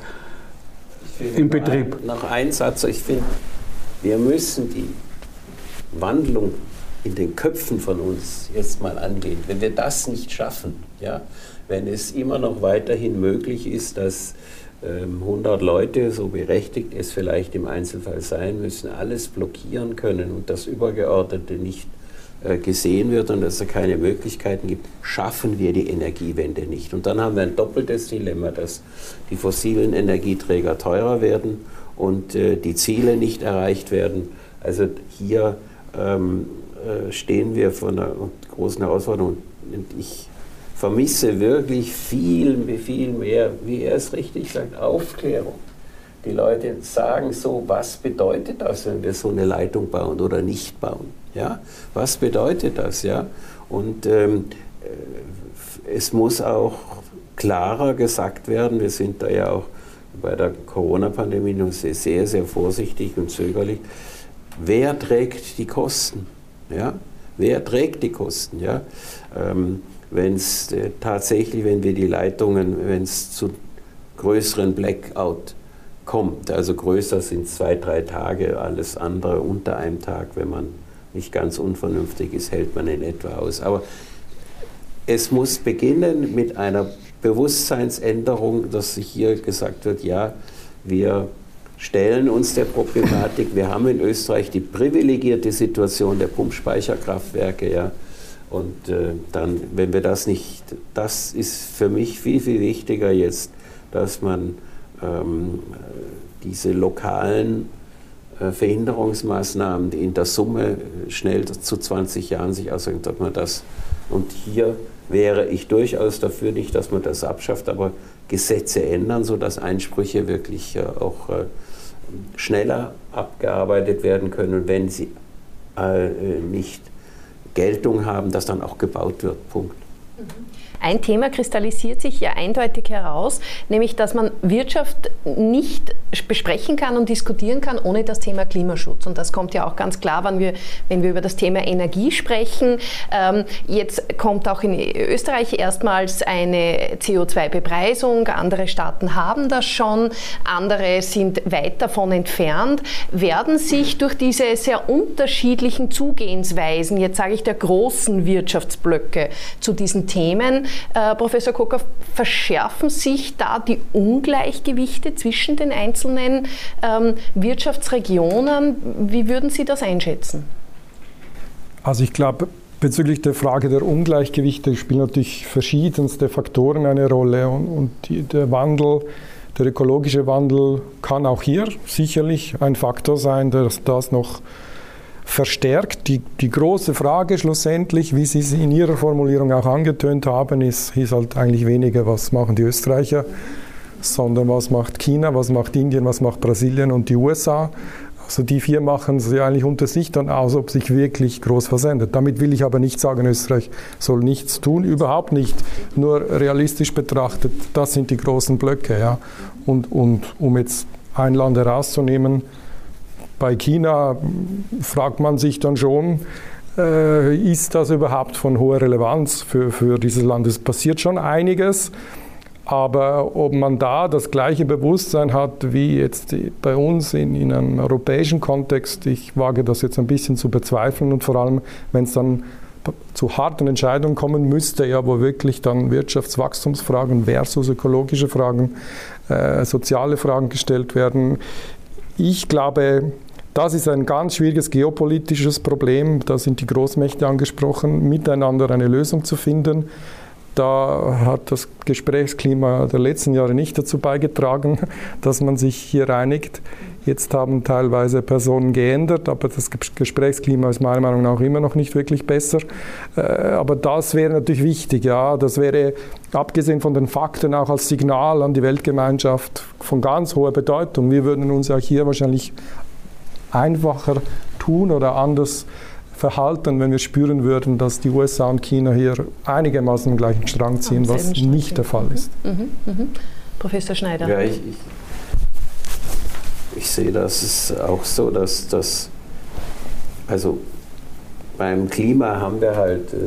Speaker 4: im Betrieb.
Speaker 3: Noch ein Satz, ich finde, wir müssen die Wandlung in den Köpfen von uns jetzt mal angehen. Wenn wir das nicht schaffen, ja, wenn es immer noch weiterhin möglich ist, dass ähm, 100 Leute, so berechtigt es vielleicht im Einzelfall sein müssen, alles blockieren können und das Übergeordnete nicht äh, gesehen wird und dass es keine Möglichkeiten gibt, schaffen wir die Energiewende nicht. Und dann haben wir ein doppeltes Dilemma, dass die fossilen Energieträger teurer werden und äh, die Ziele nicht erreicht werden. Also hier ähm, äh, stehen wir vor einer großen Herausforderung. Und ich vermisse wirklich viel, viel mehr, wie er es richtig sagt, Aufklärung. Die Leute sagen so, was bedeutet das, wenn wir so eine Leitung bauen oder nicht bauen? Ja? Was bedeutet das? Ja? Und ähm, äh, es muss auch klarer gesagt werden, wir sind da ja auch bei der Corona-Pandemie sehr, sehr vorsichtig und zögerlich, wer trägt die Kosten? Ja? Wer trägt die Kosten? Ja? Ähm, wenn es äh, tatsächlich, wenn wir die Leitungen, wenn es zu größeren Blackout kommt, also größer sind zwei, drei Tage, alles andere unter einem Tag, wenn man nicht ganz unvernünftig ist, hält man in etwa aus. Aber es muss beginnen mit einer Bewusstseinsänderung, dass hier gesagt wird, ja, wir stellen uns der Problematik. Wir haben in Österreich die privilegierte Situation der Pumpspeicherkraftwerke, ja. Und äh, dann, wenn wir das nicht, das ist für mich viel, viel wichtiger jetzt, dass man ähm, diese lokalen äh, Verhinderungsmaßnahmen, die in der Summe schnell zu 20 Jahren sich auswirken, dass man das, und hier wäre ich durchaus dafür, nicht, dass man das abschafft, aber Gesetze ändern, sodass Einsprüche wirklich äh, auch äh, schneller abgearbeitet werden können wenn sie äh, nicht Geltung haben, dass dann auch gebaut wird. Punkt.
Speaker 1: Mhm. Ein Thema kristallisiert sich ja eindeutig heraus, nämlich dass man Wirtschaft nicht besprechen kann und diskutieren kann ohne das Thema Klimaschutz. Und das kommt ja auch ganz klar, wenn wir, wenn wir über das Thema Energie sprechen. Ähm, jetzt kommt auch in Österreich erstmals eine CO2-Bepreisung. Andere Staaten haben das schon, andere sind weit davon entfernt. Werden sich durch diese sehr unterschiedlichen Zugehensweisen, jetzt sage ich der großen Wirtschaftsblöcke zu diesen Themen, äh, Professor Kocker, verschärfen sich da die Ungleichgewichte zwischen den einzelnen ähm, Wirtschaftsregionen? Wie würden Sie das einschätzen?
Speaker 2: Also ich glaube, bezüglich der Frage der Ungleichgewichte spielen natürlich verschiedenste Faktoren eine Rolle und, und die, der Wandel, der ökologische Wandel kann auch hier sicherlich ein Faktor sein, der das noch verstärkt. Die, die große Frage schlussendlich, wie Sie es in Ihrer Formulierung auch angetönt haben, ist, ist halt eigentlich weniger, was machen die Österreicher, sondern was macht China, was macht Indien, was macht Brasilien und die USA. Also die vier machen ja eigentlich unter sich dann aus, ob sich wirklich groß versendet. Damit will ich aber nicht sagen, Österreich soll nichts tun, überhaupt nicht. Nur realistisch betrachtet, das sind die großen Blöcke. Ja. Und, und um jetzt ein Land herauszunehmen, bei China fragt man sich dann schon, äh, ist das überhaupt von hoher Relevanz für, für dieses Land? Es passiert schon einiges. Aber ob man da das gleiche Bewusstsein hat wie jetzt bei uns in, in, einem europäischen Kontext, ich wage das jetzt ein bisschen zu bezweifeln und vor allem, wenn es dann zu harten Entscheidungen kommen müsste, ja, wo wirklich dann Wirtschaftswachstumsfragen versus ökologische Fragen, äh, soziale Fragen gestellt werden. Ich glaube, das ist ein ganz schwieriges geopolitisches Problem. Da sind die Großmächte angesprochen, miteinander eine Lösung zu finden. Da hat das Gesprächsklima der letzten Jahre nicht dazu beigetragen, [LAUGHS] dass man sich hier einigt. Jetzt haben teilweise Personen geändert, aber das Gesprächsklima ist meiner Meinung nach immer noch nicht wirklich besser. Äh, aber das wäre natürlich wichtig, ja. Das wäre abgesehen von den Fakten auch als Signal an die Weltgemeinschaft von ganz hoher Bedeutung. Wir würden uns ja hier wahrscheinlich einfacher tun oder anders verhalten, wenn wir spüren würden, dass die USA und China hier einigermaßen im gleichen Strang ziehen, was nicht der Fall ist. Mhm,
Speaker 1: mhm. Professor Schneider.
Speaker 3: Ja, ich, ich, ich sehe das auch so, dass das, also beim Klima haben wir halt äh,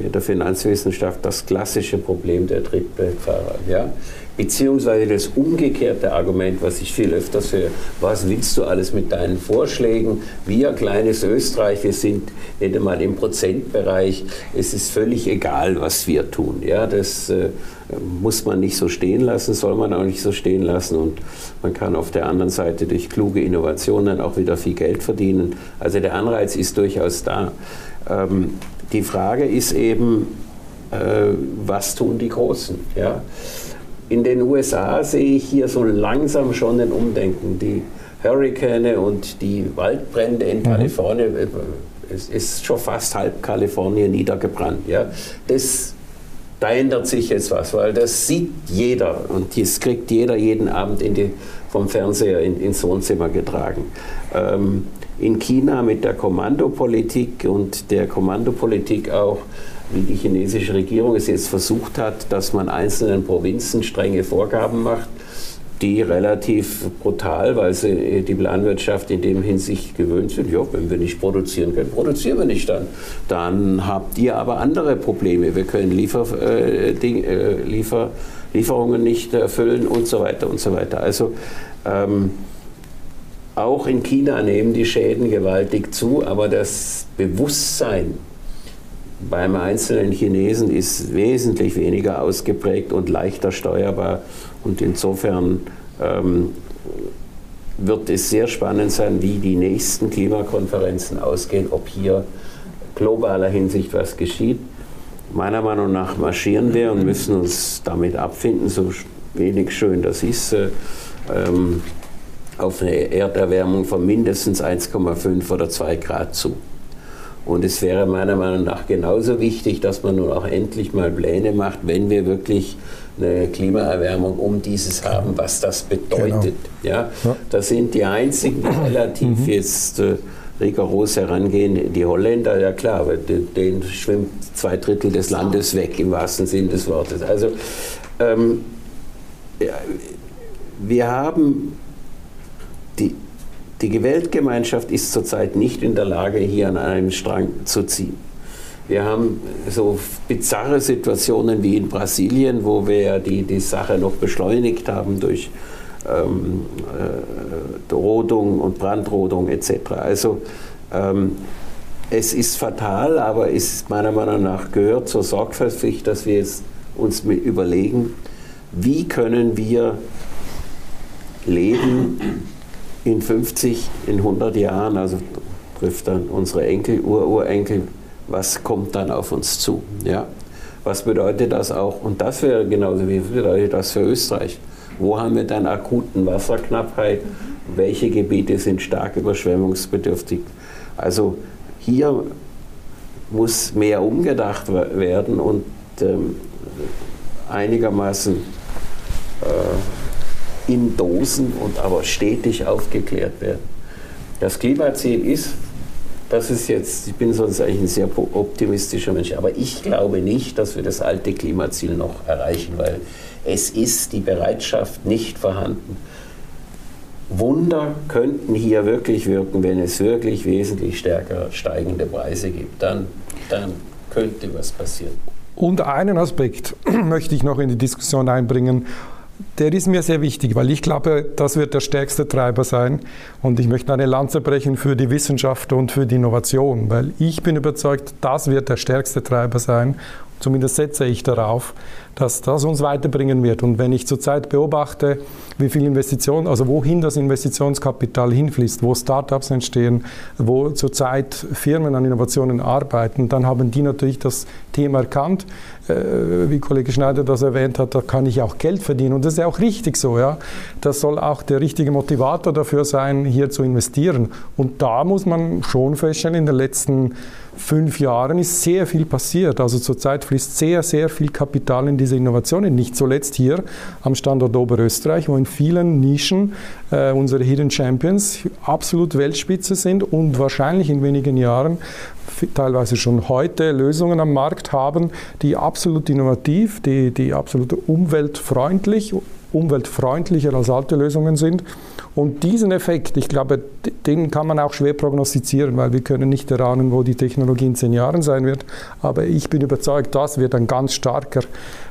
Speaker 3: mit der Finanzwissenschaft das klassische Problem der Trittbrettfahrer. Ja? Beziehungsweise das umgekehrte Argument, was ich viel öfters höre, was willst du alles mit deinen Vorschlägen? Wir, kleines Österreich, wir sind nicht einmal im Prozentbereich. Es ist völlig egal, was wir tun. Ja, das äh, muss man nicht so stehen lassen, soll man auch nicht so stehen lassen. Und man kann auf der anderen Seite durch kluge Innovationen auch wieder viel Geld verdienen. Also der Anreiz ist durchaus da. Ähm, die Frage ist eben, äh, was tun die Großen? Ja? In den USA sehe ich hier so langsam schon ein Umdenken. Die Hurrikane und die Waldbrände in mhm. Kalifornien, äh, es ist schon fast halb Kalifornien niedergebrannt. Ja? Das, da ändert sich jetzt was, weil das sieht jeder und das kriegt jeder jeden Abend die, vom Fernseher in, ins Wohnzimmer getragen. Ähm, in China mit der Kommandopolitik und der Kommandopolitik auch wie die chinesische Regierung es jetzt versucht hat, dass man einzelnen Provinzen strenge Vorgaben macht, die relativ brutal, weil sie die Planwirtschaft in dem Hinsicht gewöhnt sind, ja, wenn wir nicht produzieren können, produzieren wir nicht dann. Dann habt ihr aber andere Probleme. Wir können Liefer, äh, Ding, äh, Liefer, Lieferungen nicht erfüllen und so weiter und so weiter. Also ähm, auch in China nehmen die Schäden gewaltig zu, aber das Bewusstsein beim einzelnen Chinesen ist wesentlich weniger ausgeprägt und leichter steuerbar. Und insofern ähm, wird es sehr spannend sein, wie die nächsten Klimakonferenzen ausgehen, ob hier globaler Hinsicht was geschieht. Meiner Meinung nach marschieren wir und müssen uns damit abfinden, so wenig schön das ist, äh, ähm, auf eine Erderwärmung von mindestens 1,5 oder 2 Grad zu. Und es wäre meiner Meinung nach genauso wichtig, dass man nun auch endlich mal Pläne macht, wenn wir wirklich eine Klimaerwärmung um dieses haben, was das bedeutet. Genau. Ja? Das sind die einzigen, die relativ mhm. jetzt äh, rigoros herangehen. Die Holländer, ja klar, denen schwimmt zwei Drittel des Landes weg im wahrsten Sinn des Wortes. Also ähm, ja, wir haben die, die Weltgemeinschaft ist zurzeit nicht in der Lage, hier an einem Strang zu ziehen. Wir haben so bizarre Situationen wie in Brasilien, wo wir die, die Sache noch beschleunigt haben durch ähm, äh, Rodung und Brandrodung etc. Also ähm, es ist fatal, aber es ist meiner Meinung nach gehört zur Sorgfaltspflicht, dass wir jetzt uns überlegen, wie können wir leben in 50, in 100 Jahren, also trifft dann unsere Enkel, Ururenkel, was kommt dann auf uns zu? Ja? Was bedeutet das auch? Und das wäre genauso wie bedeutet das für Österreich. Wo haben wir dann akuten Wasserknappheit? Welche Gebiete sind stark überschwemmungsbedürftig? Also hier muss mehr umgedacht werden und ähm, einigermaßen äh, in Dosen und aber stetig aufgeklärt werden. Das Klimaziel ist, das ist jetzt, ich bin sonst eigentlich ein sehr optimistischer Mensch, aber ich glaube nicht, dass wir das alte Klimaziel noch erreichen, weil es ist die Bereitschaft nicht vorhanden. Wunder könnten hier wirklich wirken, wenn es wirklich wesentlich stärker steigende Preise gibt. Dann, dann könnte was passieren.
Speaker 2: Und einen Aspekt [CLEARS THROAT] möchte ich noch in die Diskussion einbringen, der ist mir sehr wichtig, weil ich glaube, das wird der stärkste Treiber sein. Und ich möchte eine Lanze brechen für die Wissenschaft und für die Innovation, weil ich bin überzeugt, das wird der stärkste Treiber sein. Zumindest setze ich darauf, dass das uns weiterbringen wird. Und wenn ich zurzeit beobachte, wie viel Investitionen, also wohin das Investitionskapital hinfließt, wo Startups entstehen, wo zurzeit Firmen an Innovationen arbeiten, dann haben die natürlich das Thema erkannt. Äh, wie Kollege Schneider das erwähnt hat, da kann ich auch Geld verdienen. Und das ist ja auch richtig so. Ja? Das soll auch der richtige Motivator dafür sein, hier zu investieren. Und da muss man schon feststellen, in den letzten fünf Jahren ist sehr viel passiert. Also zurzeit fließt sehr, sehr viel Kapital in diese Innovationen. Nicht zuletzt hier am Standort Oberösterreich, wo in vielen Nischen äh, unsere Hidden Champions absolut Weltspitze sind und wahrscheinlich in wenigen Jahren teilweise schon heute Lösungen am Markt haben, die absolut innovativ, die, die absolut umweltfreundlich, umweltfreundlicher als alte Lösungen sind und diesen Effekt, ich glaube, den kann man auch schwer prognostizieren, weil wir können nicht erahnen, wo die Technologie in zehn Jahren sein wird. Aber ich bin überzeugt, das wird ein ganz starker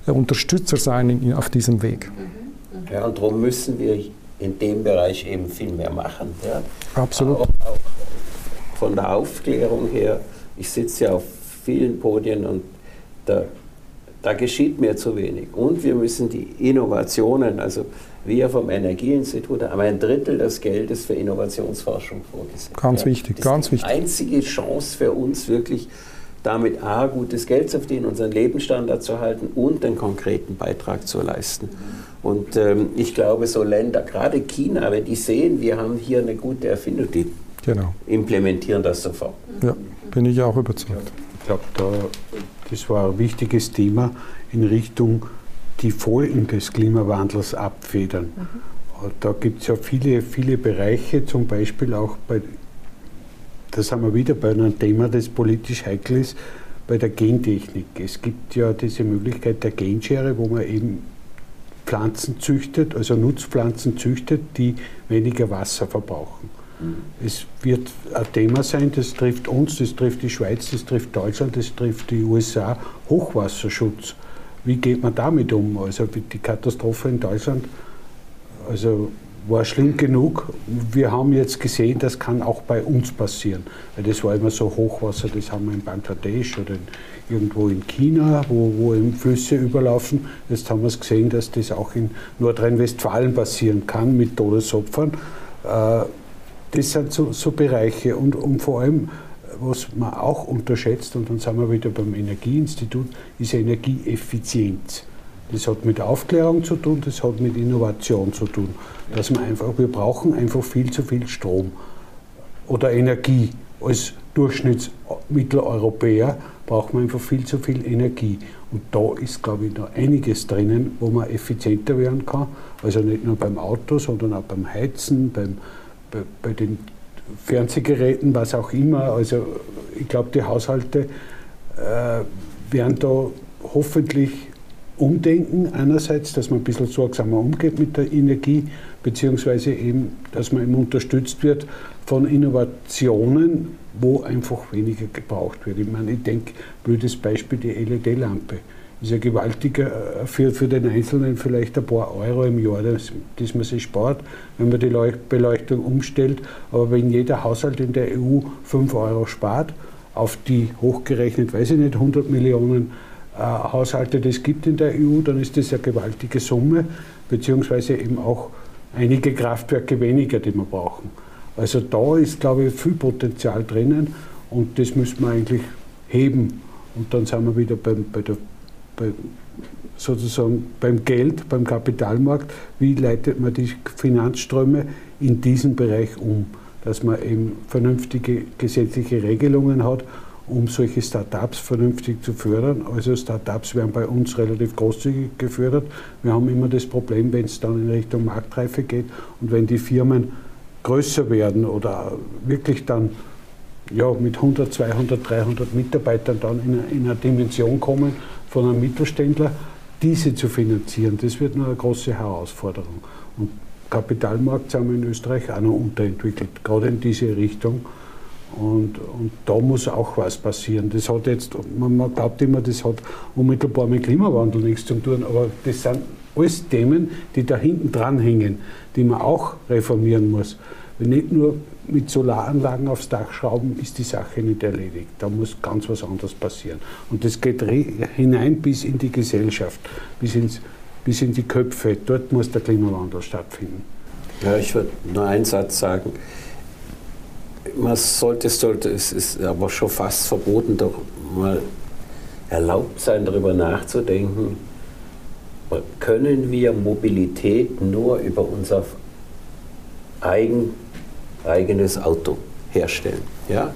Speaker 2: äh, Unterstützer sein auf diesem Weg.
Speaker 3: Ja, und darum müssen wir in dem Bereich eben viel mehr machen. Ja.
Speaker 2: Absolut.
Speaker 3: Auch, auch von der Aufklärung her, ich sitze ja auf vielen Podien und da, da geschieht mir zu wenig. Und wir müssen die Innovationen, also wir vom Energieinstitut haben ein Drittel des Geldes für Innovationsforschung vorgesehen.
Speaker 2: Ganz ja, wichtig, ganz wichtig.
Speaker 3: Die einzige Chance für uns wirklich damit A, gutes Geld zu verdienen, unseren Lebensstandard zu halten und einen konkreten Beitrag zu leisten. Und ähm, ich glaube, so Länder, gerade China, wenn die sehen, wir haben hier eine gute Erfindung, die genau. implementieren das sofort.
Speaker 2: Ja, bin ich auch überzeugt.
Speaker 4: Ich glaube, da, das war ein wichtiges Thema in Richtung die Folgen des Klimawandels abfedern. Mhm. Da gibt es ja viele, viele Bereiche, zum Beispiel auch bei, da sind wir wieder bei einem Thema, das politisch heikel ist, bei der Gentechnik. Es gibt ja diese Möglichkeit der Genschere, wo man eben Pflanzen züchtet, also Nutzpflanzen züchtet, die weniger Wasser verbrauchen. Mhm. Es wird ein Thema sein, das trifft uns, das trifft die Schweiz, das trifft Deutschland, das trifft die USA, Hochwasserschutz. Wie geht man damit um? Also die Katastrophe in Deutschland also war schlimm genug. Wir haben jetzt gesehen, das kann auch bei uns passieren. Weil das war immer so Hochwasser, das haben wir in Bangladesch oder irgendwo in China, wo, wo eben Flüsse überlaufen. Jetzt haben wir es gesehen, dass das auch in Nordrhein-Westfalen passieren kann mit Todesopfern. Äh, das sind so, so Bereiche und, und vor allem was man auch unterschätzt, und dann sind wir wieder beim Energieinstitut, ist Energieeffizienz. Das hat mit Aufklärung zu tun, das hat mit Innovation zu tun. Dass man einfach, wir brauchen einfach viel zu viel Strom oder Energie. Als Durchschnittsmitteleuropäer braucht man einfach viel zu viel Energie. Und da ist, glaube ich, noch einiges drinnen, wo man effizienter werden kann. Also nicht nur beim Auto, sondern auch beim Heizen, beim, bei, bei den Fernsehgeräten, was auch immer. Also ich glaube, die Haushalte äh, werden da hoffentlich umdenken. Einerseits, dass man ein bisschen sorgsamer umgeht mit der Energie, beziehungsweise eben, dass man eben unterstützt wird von Innovationen, wo einfach weniger gebraucht wird. Ich meine, ich denke, blödes Beispiel, die LED-Lampe ist ja gewaltiger äh, für, für den Einzelnen vielleicht ein paar Euro im Jahr, das, das man sich spart, wenn man die Beleuchtung umstellt. Aber wenn jeder Haushalt in der EU 5 Euro spart, auf die hochgerechnet, weiß ich nicht, 100 Millionen äh, Haushalte das gibt in der EU, dann ist das eine gewaltige Summe, beziehungsweise eben auch einige Kraftwerke weniger, die wir brauchen. Also da ist, glaube ich, viel Potenzial drinnen und das müssen wir eigentlich heben. Und dann sind wir wieder beim, bei der bei, sozusagen beim Geld, beim Kapitalmarkt, wie leitet man die Finanzströme in diesem Bereich um, dass man eben vernünftige gesetzliche Regelungen hat, um solche Start-ups vernünftig zu fördern. Also Start-ups werden bei uns relativ großzügig gefördert. Wir haben immer das Problem, wenn es dann in Richtung Marktreife geht und wenn die Firmen größer werden oder wirklich dann ja, mit 100, 200, 300 Mitarbeitern dann in in eine Dimension kommen, von einem Mittelständler, diese zu finanzieren, das wird noch eine große Herausforderung. Und Kapitalmarkt sind wir in Österreich auch noch unterentwickelt, gerade in diese Richtung. Und, und da muss auch was passieren. Das hat jetzt, man, man glaubt immer, das hat unmittelbar mit Klimawandel nichts zu tun, aber das sind alles Themen, die da hinten dran hängen, die man auch reformieren muss. Nicht nur mit Solaranlagen aufs Dach schrauben, ist die Sache nicht erledigt. Da muss ganz was anderes passieren. Und das geht hinein bis in die Gesellschaft, bis, ins, bis in die Köpfe. Dort muss der Klimawandel stattfinden.
Speaker 3: Ja, ich würde nur einen Satz sagen. Man sollte, sollte, es ist aber schon fast verboten, doch mal erlaubt sein, darüber nachzudenken, können wir Mobilität nur über unser eigen eigenes Auto herstellen. Ja?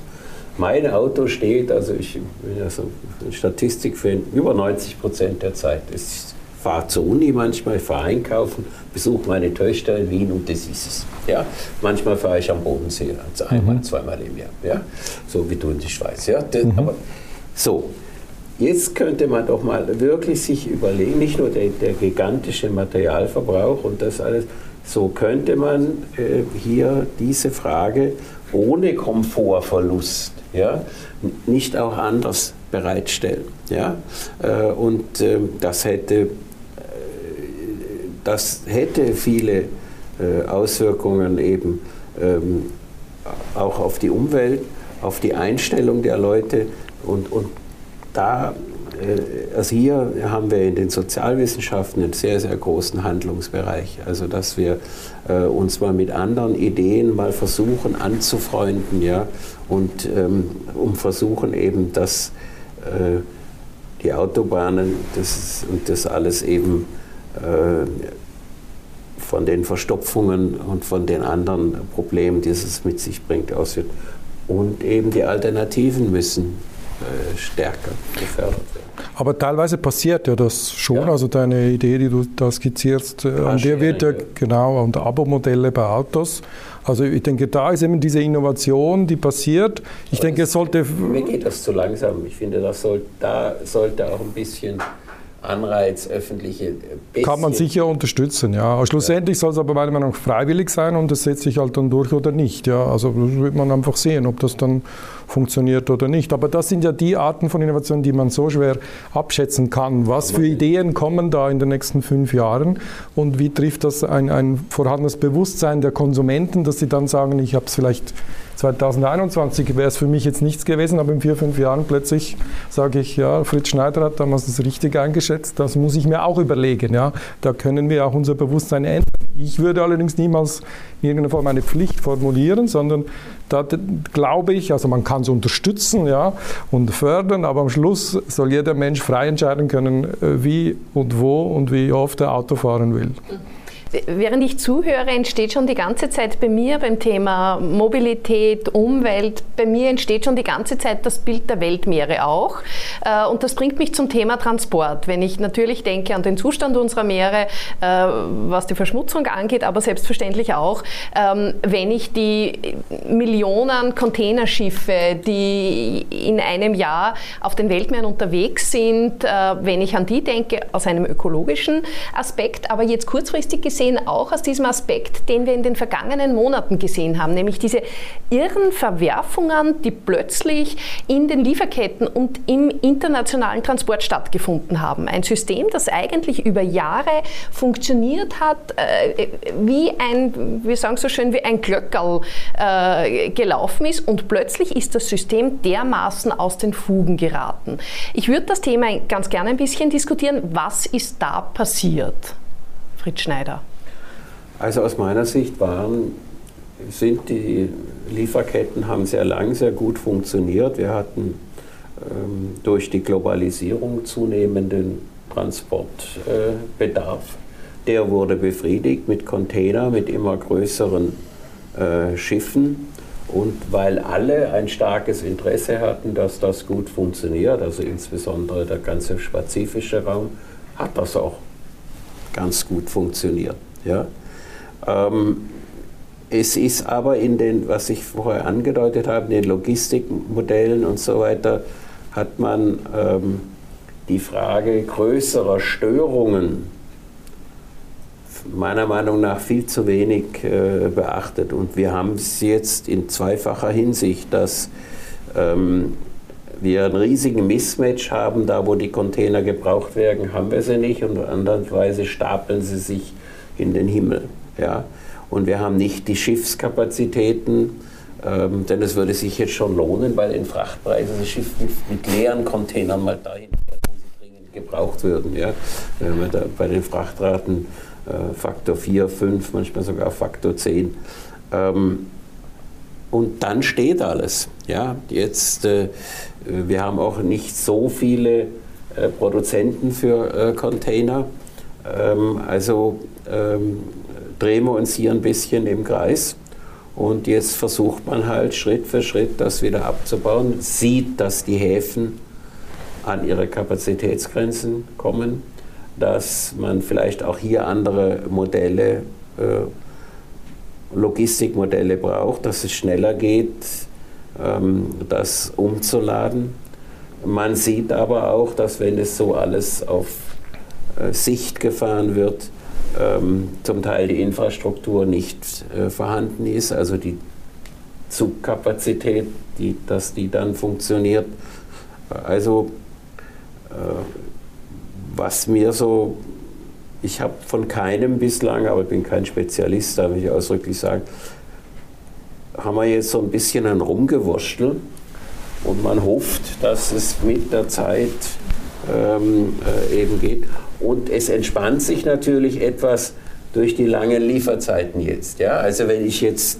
Speaker 3: Mein Auto steht, also ich bin ja so Statistik für über 90 Prozent der Zeit. Ich fahre zur Uni manchmal, fahre einkaufen, besuche meine Töchter in Wien und das ist es. Ja? Manchmal fahre ich am Bodensee, also einmal, mhm. zweimal im Jahr. Ja? So wie du in die Schweiz. Ja? Das, mhm. aber, so, Jetzt könnte man doch mal wirklich sich überlegen, nicht nur der, der gigantische Materialverbrauch und das alles, so könnte man äh, hier diese Frage ohne Komfortverlust ja, nicht auch anders bereitstellen. Ja? Äh, und äh, das, hätte, das hätte viele äh, Auswirkungen eben ähm, auch auf die Umwelt, auf die Einstellung der Leute und, und da also hier haben wir in den Sozialwissenschaften einen sehr, sehr großen Handlungsbereich. Also dass wir äh, uns mal mit anderen Ideen mal versuchen anzufreunden, ja, und ähm, um versuchen eben, dass äh, die Autobahnen das, und das alles eben äh, von den Verstopfungen und von den anderen Problemen, die es mit sich bringt, auswirkt. Und eben die Alternativen müssen äh, stärker gefördert werden.
Speaker 2: Aber teilweise passiert ja das schon. Ja. Also deine Idee, die du da skizzierst, äh, an der wird ja genau und Abo-Modelle bei Autos. Also ich denke, da ist eben diese Innovation, die passiert. Ich Aber denke, es sollte.
Speaker 3: Mir geht das zu langsam. Ich finde, das soll, da sollte auch ein bisschen Anreiz, öffentliche.
Speaker 2: Kann man sicher unterstützen, ja. Schlussendlich ja. soll es aber meiner Meinung nach freiwillig sein und das setzt sich halt dann durch oder nicht. Ja. Also das wird man einfach sehen, ob das dann funktioniert oder nicht. Aber das sind ja die Arten von Innovationen, die man so schwer abschätzen kann. Was für Ideen kommen da in den nächsten fünf Jahren und wie trifft das ein, ein vorhandenes Bewusstsein der Konsumenten, dass sie dann sagen, ich habe es vielleicht 2021 wäre es für mich jetzt nichts gewesen, aber in vier, fünf Jahren plötzlich sage ich, ja, Fritz Schneider hat damals das richtig eingeschätzt, das muss ich mir auch überlegen. Ja. Da können wir auch unser Bewusstsein ändern. Ich würde allerdings niemals in irgendeiner Form eine Pflicht formulieren, sondern da glaube ich, also man kann es unterstützen ja, und fördern, aber am Schluss soll jeder Mensch frei entscheiden können, äh, wie und wo und wie oft er Auto fahren will.
Speaker 1: Während ich zuhöre, entsteht schon die ganze Zeit bei mir beim Thema Mobilität, Umwelt, bei mir entsteht schon die ganze Zeit das Bild der Weltmeere auch. Äh, und das bringt mich zum Thema Transport. Wenn ich natürlich denke an den Zustand unserer Meere, äh, was die Verschmutzung angeht, aber selbstverständlich auch, ähm, wenn ich die Millionen Containerschiffe, die in einem Jahr auf den Weltmeeren unterwegs sind, äh, wenn ich an die denke, aus einem ökologischen Aspekt, aber jetzt kurzfristig gesehen, gesehen auch aus diesem Aspekt, den wir in den vergangenen Monaten gesehen haben, nämlich diese irren Verwerfungen, die plötzlich in den Lieferketten und im internationalen Transport stattgefunden haben. Ein System, das eigentlich über Jahre funktioniert hat, äh, wie ein, wir sagen so schön, wie ein Glöckerl äh, gelaufen ist und plötzlich ist das System dermaßen aus den Fugen geraten. Ich würde das Thema ganz gerne ein bisschen diskutieren. Was ist da passiert? Fritz Schneider?
Speaker 3: Also aus meiner Sicht waren, sind die Lieferketten haben sehr lang sehr gut funktioniert. Wir hatten ähm, durch die Globalisierung zunehmenden Transportbedarf. Äh, Der wurde befriedigt mit Container, mit immer größeren äh, Schiffen. Und weil alle ein starkes Interesse hatten, dass das gut funktioniert, also insbesondere der ganze pazifische Raum, hat das auch ganz gut funktioniert. Ja? Ähm, es ist aber in den, was ich vorher angedeutet habe, in den Logistikmodellen und so weiter, hat man ähm, die Frage größerer Störungen meiner Meinung nach viel zu wenig äh, beachtet. Und wir haben es jetzt in zweifacher Hinsicht, dass ähm, wir einen riesigen Mismatch haben, da wo die Container gebraucht werden, haben wir sie nicht und andererweise stapeln sie sich in den Himmel. Ja? Und wir haben nicht die Schiffskapazitäten, ähm, denn es würde sich jetzt schon lohnen, weil in Frachtpreisen das Schiff mit, mit, leeren Containern mal dahin fährt, wo sie dringend gebraucht würden. Ja? Wenn wir da bei den Frachtraten äh, Faktor 4, 5, manchmal sogar Faktor 10. Ähm, und dann steht alles. Ja? Jetzt, äh, wir haben auch nicht so viele äh, Produzenten für äh, Container. Ähm, also ähm, drehen wir uns hier ein bisschen im Kreis. Und jetzt versucht man halt Schritt für Schritt das wieder abzubauen, sieht, dass die Häfen an ihre Kapazitätsgrenzen kommen, dass man vielleicht auch hier andere Modelle, äh, Logistikmodelle braucht, dass es schneller geht, ähm, das umzuladen. Man sieht aber auch, dass wenn es so alles auf äh, Sicht gefahren wird, ähm, zum Teil die Infrastruktur nicht äh, vorhanden ist, also die Zugkapazität, die, dass die dann funktioniert. Also äh, was mir so, ich habe von keinem bislang, aber ich bin kein Spezialist, darf ich ausdrücklich sagen, haben wir jetzt so ein bisschen ein Rumgewurstel und man hofft, dass es mit der Zeit ähm, äh, eben geht. Und es entspannt sich natürlich etwas durch die langen Lieferzeiten jetzt. Ja? Also wenn ich jetzt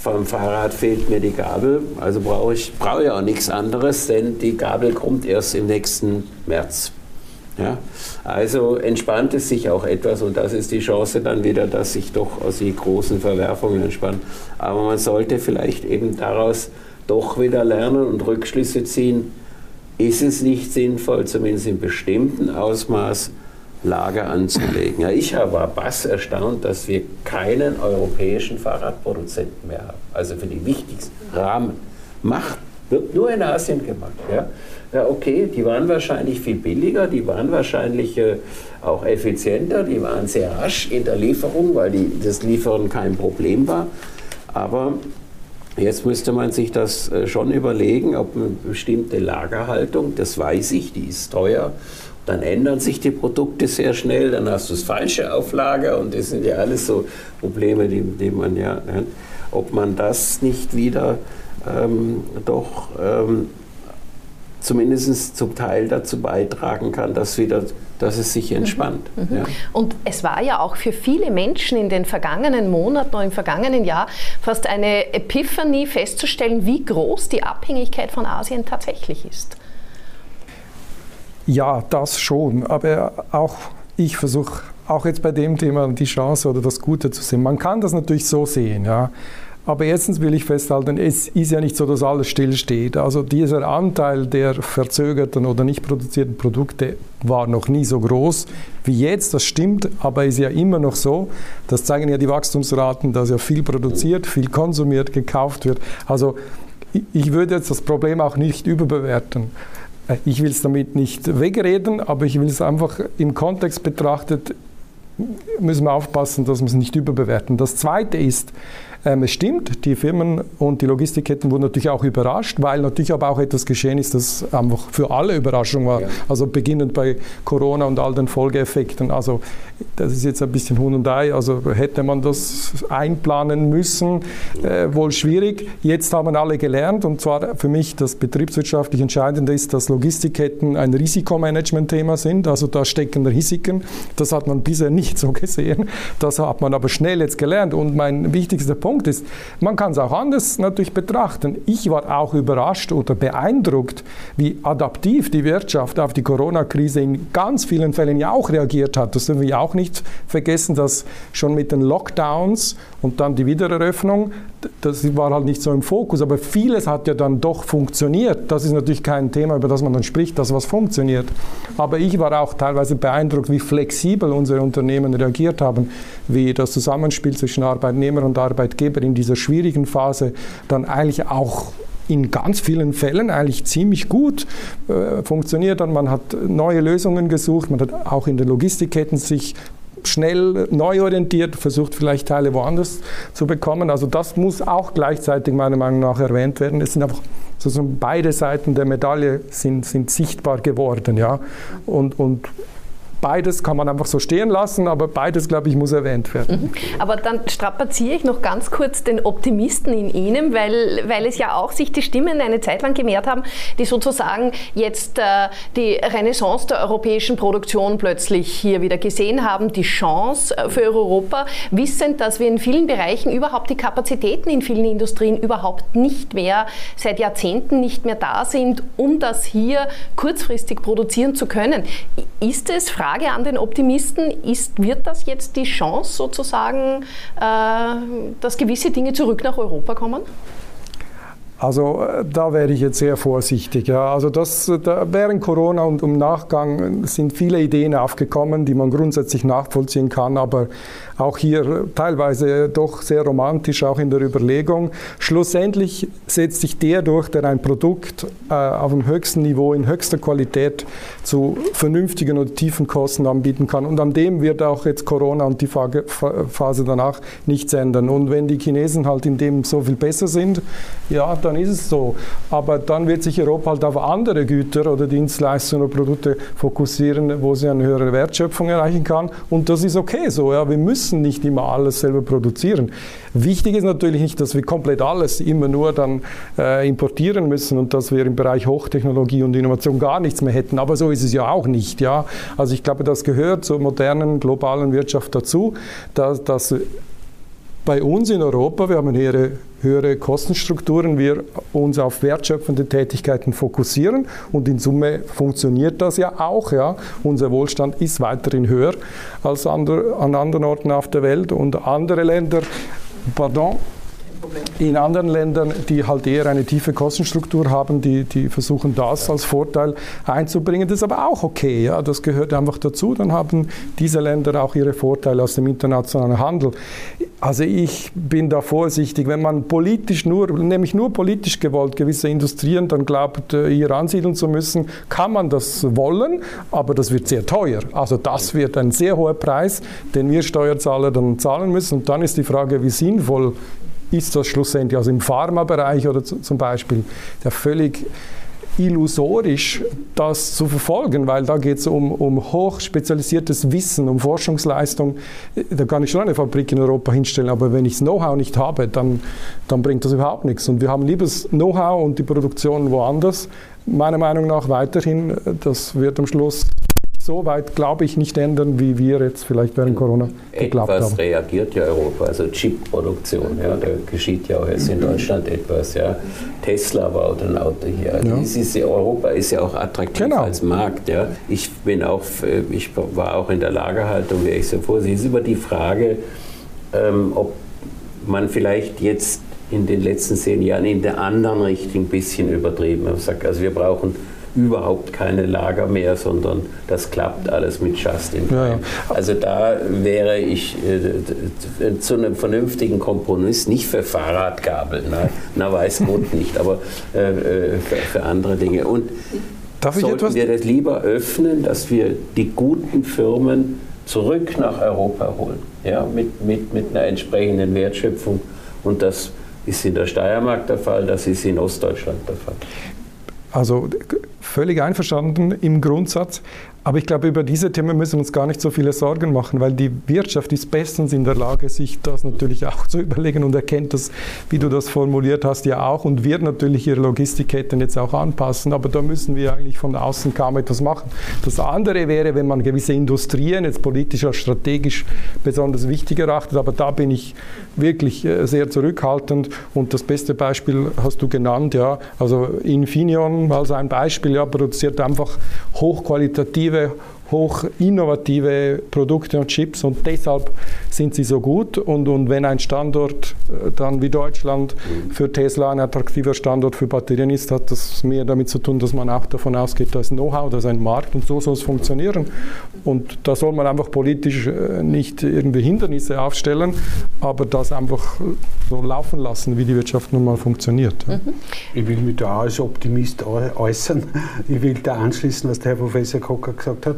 Speaker 3: vom Fahrrad fehlt mir die Gabel, also brauche ich, brauche ich auch nichts anderes, denn die Gabel kommt erst im nächsten März. Ja? Also entspannt es sich auch etwas und das ist die Chance dann wieder, dass sich doch aus die großen Verwerfungen entspannen. Aber man sollte vielleicht eben daraus doch wieder lernen und Rückschlüsse ziehen, ist es nicht sinnvoll, zumindest in bestimmten Ausmaß, Lager anzulegen. Ja, ich war bass erstaunt, dass wir keinen europäischen Fahrradproduzenten mehr haben. Also für die wichtigsten Rahmen. Macht wird nur in Asien gemacht. Ja, ja okay, die waren wahrscheinlich viel billiger, die waren wahrscheinlich äh, auch effizienter, die waren sehr rasch in der Lieferung, weil die, das Liefern kein Problem war. Aber Jetzt müsste man sich das äh, schon überlegen, ob eine bestimmte Lagerhaltung, das weiß ich, die ist teuer, dann ändern sich die Produkte sehr schnell, dann hast du das falsche auf Lager und das sind ja alles so Probleme, die, die man ja, ne, ob man das nicht wieder ähm, doch ähm, zumindest zum Teil dazu beitragen kann, dass, wieder, dass es sich entspannt.
Speaker 1: Mhm. mhm. Ja. Und es war ja auch für viele Menschen in den vergangenen Monaten oder im vergangenen Jahr fast eine Epiphanie festzustellen, wie groß die Abhängigkeit von Asien tatsächlich ist.
Speaker 2: Ja, das schon. Aber auch ich versuche auch jetzt bei dem Thema die Chance oder das Gute zu sehen. Man kann das natürlich so sehen, ja. Aber erstens will ich festhalten, es ist ja nicht so, dass alles stillsteht. Also dieser Anteil der verzögerten oder nicht produzierten Produkte war noch nie so groß wie jetzt. Das stimmt, aber ist ja immer noch so. Das zeigen ja die Wachstumsraten, dass ja viel produziert, viel konsumiert, gekauft wird. Also ich würde jetzt das Problem auch nicht überbewerten. Ich will es damit nicht wegreden, aber ich will es einfach im Kontext betrachtet, müssen wir aufpassen, dass wir es nicht überbewerten. Das Zweite ist, ähm, es stimmt, die Firmen und die Logistikketten wurden natürlich auch überrascht, weil natürlich aber auch etwas geschehen ist, das einfach für alle Überraschung war. Ja. Also beginnend bei Corona und all den Folgeeffekten. Also das ist jetzt ein bisschen Huhn und Ei. Also hätte man das einplanen müssen, äh, wohl schwierig. Jetzt haben alle gelernt und zwar für mich das betriebswirtschaftlich Entscheidende ist, dass Logistikketten ein Risikomanagement-Thema sind. Also da stecken Risiken. Das hat man bisher nicht so gesehen. Das hat man aber schnell jetzt gelernt. Und mein wichtigster Punkt Punkt ist, man kann es auch anders natürlich betrachten. Ich war auch überrascht oder beeindruckt, wie adaptiv die Wirtschaft auf die Corona-Krise in ganz vielen Fällen ja auch reagiert hat. Das dürfen wir auch nicht vergessen, dass schon mit den Lockdowns und dann die Wiedereröffnung, das war halt nicht so im Fokus, aber vieles hat ja dann doch funktioniert. Das ist natürlich kein Thema, über das man dann spricht, dass was funktioniert. Aber ich war auch teilweise beeindruckt, wie flexibel unsere Unternehmen reagiert haben, wie das Zusammenspiel zwischen Arbeitnehmer und Arbeitgeber Arbeitgeber in dieser schwierigen Phase dann eigentlich auch in ganz vielen Fällen eigentlich ziemlich gut äh, funktioniert. Und man hat neue Lösungen gesucht, man hat auch in den Logistikketten sich schnell neu orientiert, versucht vielleicht Teile woanders zu bekommen. Also das muss auch gleichzeitig meiner Meinung nach erwähnt werden. Es sind einfach sozusagen beide Seiten der Medaille sind, sind sichtbar geworden. Ja? Und, und beides kann man einfach so stehen lassen, aber beides, glaube ich, muss erwähnt werden.
Speaker 1: Mhm. Aber dann strapaziere ich noch ganz kurz den Optimisten in Ihnen, weil, weil es ja auch sich die Stimmen eine Zeit lang gemehrt haben, die sozusagen jetzt äh, die Renaissance der europäischen Produktion plötzlich hier wieder gesehen haben, die Chance äh, für Europa, wissend, dass wir in vielen Bereichen überhaupt die Kapazitäten in vielen Industrien überhaupt nicht mehr, seit Jahrzehnten nicht mehr da sind, um das hier kurzfristig produzieren zu können. Ist es, Frage an den Optimisten, ist, wird das jetzt die Chance sozusagen, äh, dass gewisse Dinge zurück nach Europa kommen?
Speaker 2: Also äh, da wäre ich jetzt sehr vorsichtig. Ja. Also das, da, während Corona und im Nachgang sind viele Ideen aufgekommen, die man grundsätzlich nachvollziehen kann, aber auch hier teilweise doch sehr romantisch, auch in der Überlegung. Schlussendlich setzt sich der durch, der ein Produkt äh, auf dem höchsten Niveau, in höchster Qualität zu vernünftigen und tiefen Kosten anbieten kann. Und an dem wird auch jetzt Corona und die Phase danach nichts ändern. Und wenn die Chinesen halt in dem so viel besser sind, ja, dann ist es so. Aber dann wird sich Europa halt auf andere Güter oder Dienstleistungen oder Produkte fokussieren, wo sie eine höhere Wertschöpfung erreichen kann. Und das ist okay so. Ja. Wir müssen nicht immer alles selber produzieren. Wichtig ist natürlich nicht, dass wir komplett alles immer nur dann äh, importieren müssen und dass wir im Bereich Hochtechnologie und Innovation gar nichts mehr hätten. Aber so ist es ja auch nicht. Ja. Also ich glaube, das gehört zur modernen globalen Wirtschaft dazu, dass, dass bei uns in Europa, wir haben höhere, höhere Kostenstrukturen, wir uns auf wertschöpfende Tätigkeiten fokussieren und in Summe funktioniert das ja auch. Ja. Unser Wohlstand ist weiterhin höher als an anderen Orten auf der Welt und andere Länder, pardon, in anderen Ländern, die halt eher eine tiefe Kostenstruktur haben, die, die versuchen das als Vorteil einzubringen. Das ist aber auch okay, ja, das gehört einfach dazu. Dann haben diese Länder auch ihre Vorteile aus dem internationalen Handel. Also ich bin da vorsichtig, wenn man politisch nur, nämlich nur politisch gewollt, gewisse Industrien dann glaubt, äh, hier ansiedeln zu müssen, kann man das wollen, aber das wird sehr teuer. Also das wird ein sehr hoher Preis, den wir Steuerzahler dann zahlen müssen. Und dann ist die Frage, wie sinnvoll ist das schlussendlich, also im Pharmabereich oder zum Beispiel, der völlig illusorisch, das zu verfolgen, weil da geht es um, um hochspezialisiertes Wissen, um Forschungsleistung. Da kann ich schon eine Fabrik in Europa hinstellen, aber wenn ich das Know-how nicht habe, dann, dann bringt das überhaupt nichts. Und wir haben lieber das Know-how und die Produktion woanders. Meiner Meinung nach weiterhin, das wird am Schluss so weit, glaube ich, nicht ändern, wie wir jetzt vielleicht während Corona geglaubt
Speaker 3: etwas
Speaker 2: haben.
Speaker 3: reagiert ja Europa, also Chipproduktion, ja, da geschieht ja auch jetzt in Deutschland etwas. Ja. Tesla baut ein Auto hier. Ja. Ist, Europa ist ja auch attraktiv genau. als Markt. Ja. Ich, bin auch, ich war auch in der Lagerhaltung, wäre ich so vorsichtig. Es ist über die Frage, ähm, ob man vielleicht jetzt in den letzten zehn Jahren in der anderen Richtung ein bisschen übertrieben hat. Also wir brauchen überhaupt keine Lager mehr, sondern das klappt alles mit Justin. Ja, ja. Also da wäre ich äh, zu einem vernünftigen Kompromiss, nicht für Fahrradgabel, na, na weiß Gott nicht, aber äh, äh, für, für, andere Dinge. Und Darf sollten wir das lieber öffnen, dass wir die guten Firmen zurück nach Europa holen, ja, mit, mit, mit einer entsprechenden Wertschöpfung und das ist in der Steiermark der Fall, das ist in Ostdeutschland der Fall.
Speaker 2: Also völlig einverstanden im Grundsatz. Aber ich glaube, über diese Themen müssen wir uns gar nicht so viele Sorgen machen, weil die Wirtschaft ist bestens in der Lage, sich das natürlich auch zu überlegen und erkennt das, wie du das formuliert hast, ja auch und wird natürlich ihre Logistikketten jetzt auch anpassen. Aber da müssen wir eigentlich von außen kaum etwas machen. Das andere wäre, wenn man gewisse Industrien jetzt politisch als strategisch besonders wichtig erachtet, aber da bin ich wirklich äh, sehr zurückhaltend und das beste Beispiel hast du genannt, ja, also Infineon als ein Beispiel, ja, produziert einfach hochqualitative innovative, hoch innovative Produkte und Chips und deshalb sind sie so gut. Und, und wenn ein Standort äh, dann wie Deutschland für Tesla ein attraktiver Standort für Batterien ist, hat das mehr damit zu tun, dass man auch davon ausgeht, da ist Know-how, da ist ein Markt und so soll es funktionieren. Und da soll man einfach politisch äh, nicht irgendwie Hindernisse aufstellen, aber das einfach so laufen lassen, wie die Wirtschaft nun mal funktioniert. Mhm.
Speaker 4: Ich will mich da als Optimist äußern. Ich will da anschließen, was der Herr Professor Kocker gesagt hat,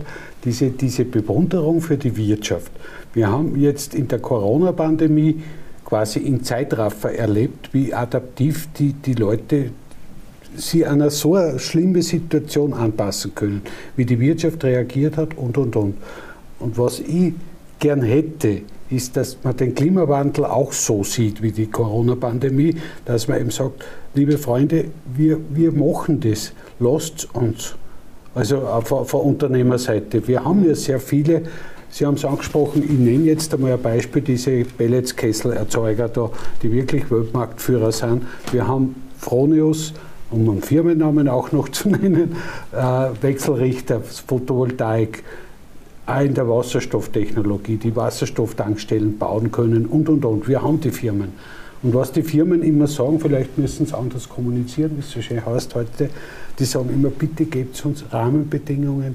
Speaker 4: diese, diese Bewunderung für die Wirtschaft. Wir haben jetzt in der Corona-Pandemie quasi in Zeitraffer erlebt, wie adaptiv die, die Leute sie an eine so schlimme Situation anpassen können, wie die Wirtschaft reagiert hat und, und, und. Und was ich gern hätte, ist, dass man den Klimawandel auch so sieht wie die Corona-Pandemie, dass man eben sagt, liebe Freunde, wir, wir machen das, lasst uns. Also von, von Unternehmerseite. Wir haben ja sehr viele, Sie haben es angesprochen, ich nenne jetzt einmal ein Beispiel, diese Pelletskesselerzeuger da, die wirklich Weltmarktführer sind. Wir haben Fronius, um einen Firmennamen auch noch zu [LAUGHS] nennen, äh, Wechselrichter, Photovoltaik, auch in der Wasserstofftechnologie, die Wasserstofftankstellen bauen können und, und, und. Wir haben die Firmen. Und was die Firmen immer sagen, vielleicht müssen sie anders kommunizieren, wie es so schön heißt heute, die sagen immer, bitte gebt uns Rahmenbedingungen,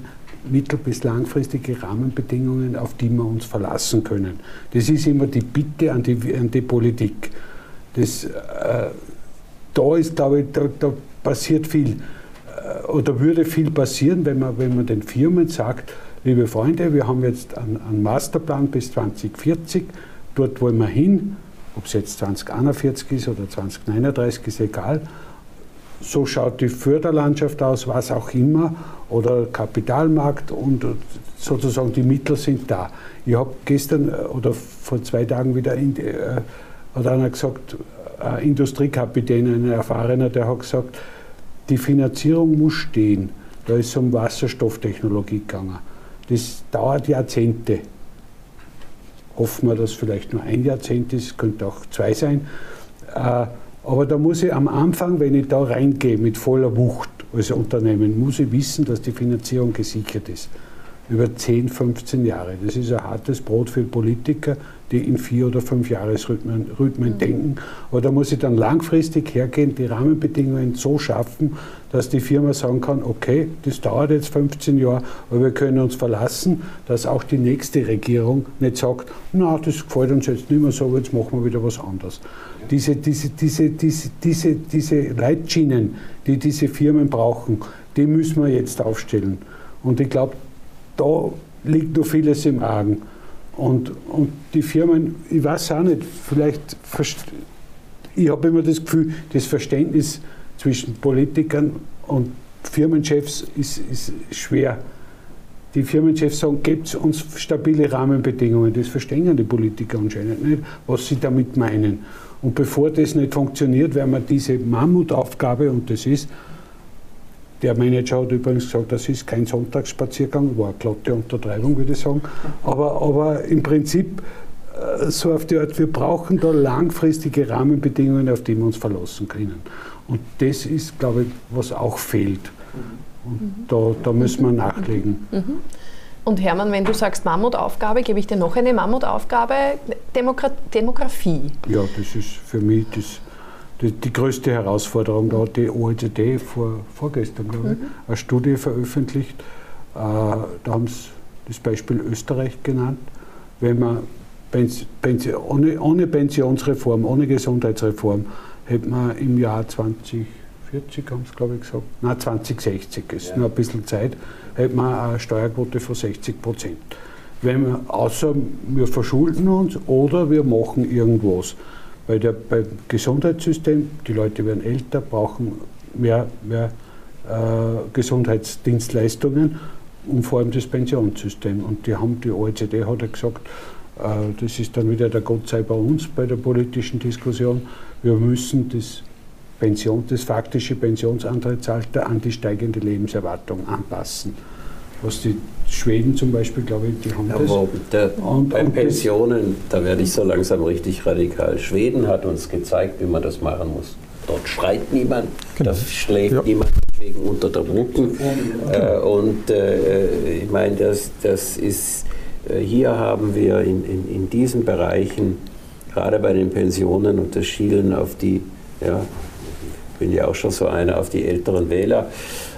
Speaker 4: mittel- bis langfristige Rahmenbedingungen, auf die wir uns verlassen können. Das ist immer die Bitte an die, an die Politik. Das, äh, da ist, glaube ich, da, da passiert viel äh, oder würde viel passieren, wenn man, wenn man den Firmen sagt, liebe Freunde, wir haben jetzt einen, einen Masterplan bis 2040, dort wollen wir hin, ob es jetzt 2041 ist oder 2039, ist egal. So schaut die Förderlandschaft aus, was auch immer, oder Kapitalmarkt und sozusagen die Mittel sind da. Ich habe gestern äh, oder vor zwei Tagen wieder in, äh, hat einer gesagt, ein Industriekapitän, ein erfahrener, der hat gesagt, die Finanzierung muss stehen. Da ist es um Wasserstofftechnologie gegangen. Das dauert Jahrzehnte. Hoffen wir, dass vielleicht nur ein Jahrzehnt ist, könnte auch zwei sein. Äh, aber da muss ich am Anfang, wenn ich da reingehe mit voller Wucht als Unternehmen, muss ich wissen, dass die Finanzierung gesichert ist. Über 10, 15 Jahre. Das ist ein hartes Brot für Politiker, die in vier oder fünf Jahresrhythmen Rhythmen mhm. denken. Aber da muss ich dann langfristig hergehen, die Rahmenbedingungen so schaffen, dass die Firma sagen kann, okay, das dauert jetzt 15 Jahre, aber wir können uns verlassen, dass auch die nächste Regierung nicht sagt, na, das gefällt uns jetzt nicht mehr so, jetzt machen wir wieder was anderes. Diese, diese, diese, diese, diese, diese Leitschienen, die diese Firmen brauchen, die müssen wir jetzt aufstellen. Und ich glaube, da liegt noch vieles im Argen. Und, und die Firmen, ich weiß auch nicht, vielleicht, ich habe immer das Gefühl, das Verständnis zwischen Politikern und Firmenchefs ist, ist schwer. Die Firmenchefs sagen, gebt uns stabile Rahmenbedingungen. Das verstehen die Politiker anscheinend nicht, was sie damit meinen. Und bevor das nicht funktioniert, werden wir diese Mammutaufgabe, und das ist, Der Manager hat übrigens gesagt, das ist kein Sonntagsspaziergang, war eine glatte Untertreibung, würde ich sagen. Aber, aber im Prinzip äh, so auf die Art, wir brauchen da langfristige Rahmenbedingungen, auf die wir uns verlassen können. Und das ist, glaube ich, was auch fehlt. Und da, da müssen wir nachlegen.
Speaker 1: Mhm. Und Hermann, wenn du sagst Mammutaufgabe, gebe ich dir noch eine Mammutaufgabe, Demokra Demografie.
Speaker 4: Ja, das ist für mich das, die, die größte Herausforderung. Da hat die OECD vor, vorgestern, glaube ich, mhm. eine Studie veröffentlicht. Äh, da haben sie das Beispiel Österreich genannt. Wenn man Pension, ohne, ohne Pensionsreform, ohne Gesundheitsreform, hätte man im Jahr 2040, haben sie glaube ich gesagt, nein 2060, ist ja. noch ein bisschen Zeit, hätte man eine Steuerquote von 60 Prozent. Wenn wir, außer wir verschulden uns oder wir machen irgendwas. Weil der, beim Gesundheitssystem, die Leute werden älter, brauchen mehr, mehr äh, Gesundheitsdienstleistungen und vor allem das Pensionssystem. Und die, haben, die OECD hat ja gesagt, das ist dann wieder der Gott sei bei uns bei der politischen Diskussion, wir müssen das Pension, das faktische Pensionsantrittsalter an die steigende Lebenserwartung anpassen. Was die Schweden zum Beispiel, glaube ich, die haben
Speaker 3: das. Aber der, und, bei und Pensionen, da werde ich so langsam richtig radikal. Schweden hat uns gezeigt, wie man das machen muss. Dort schreit niemand, genau. da schlägt ja. niemand wegen unter der Brücke. Äh, und äh, ich meine, das, das ist, äh, hier haben wir in, in, in diesen Bereichen, gerade bei den Pensionen und das Schielen auf die, ja, ich bin ja auch schon so einer, auf die älteren Wähler,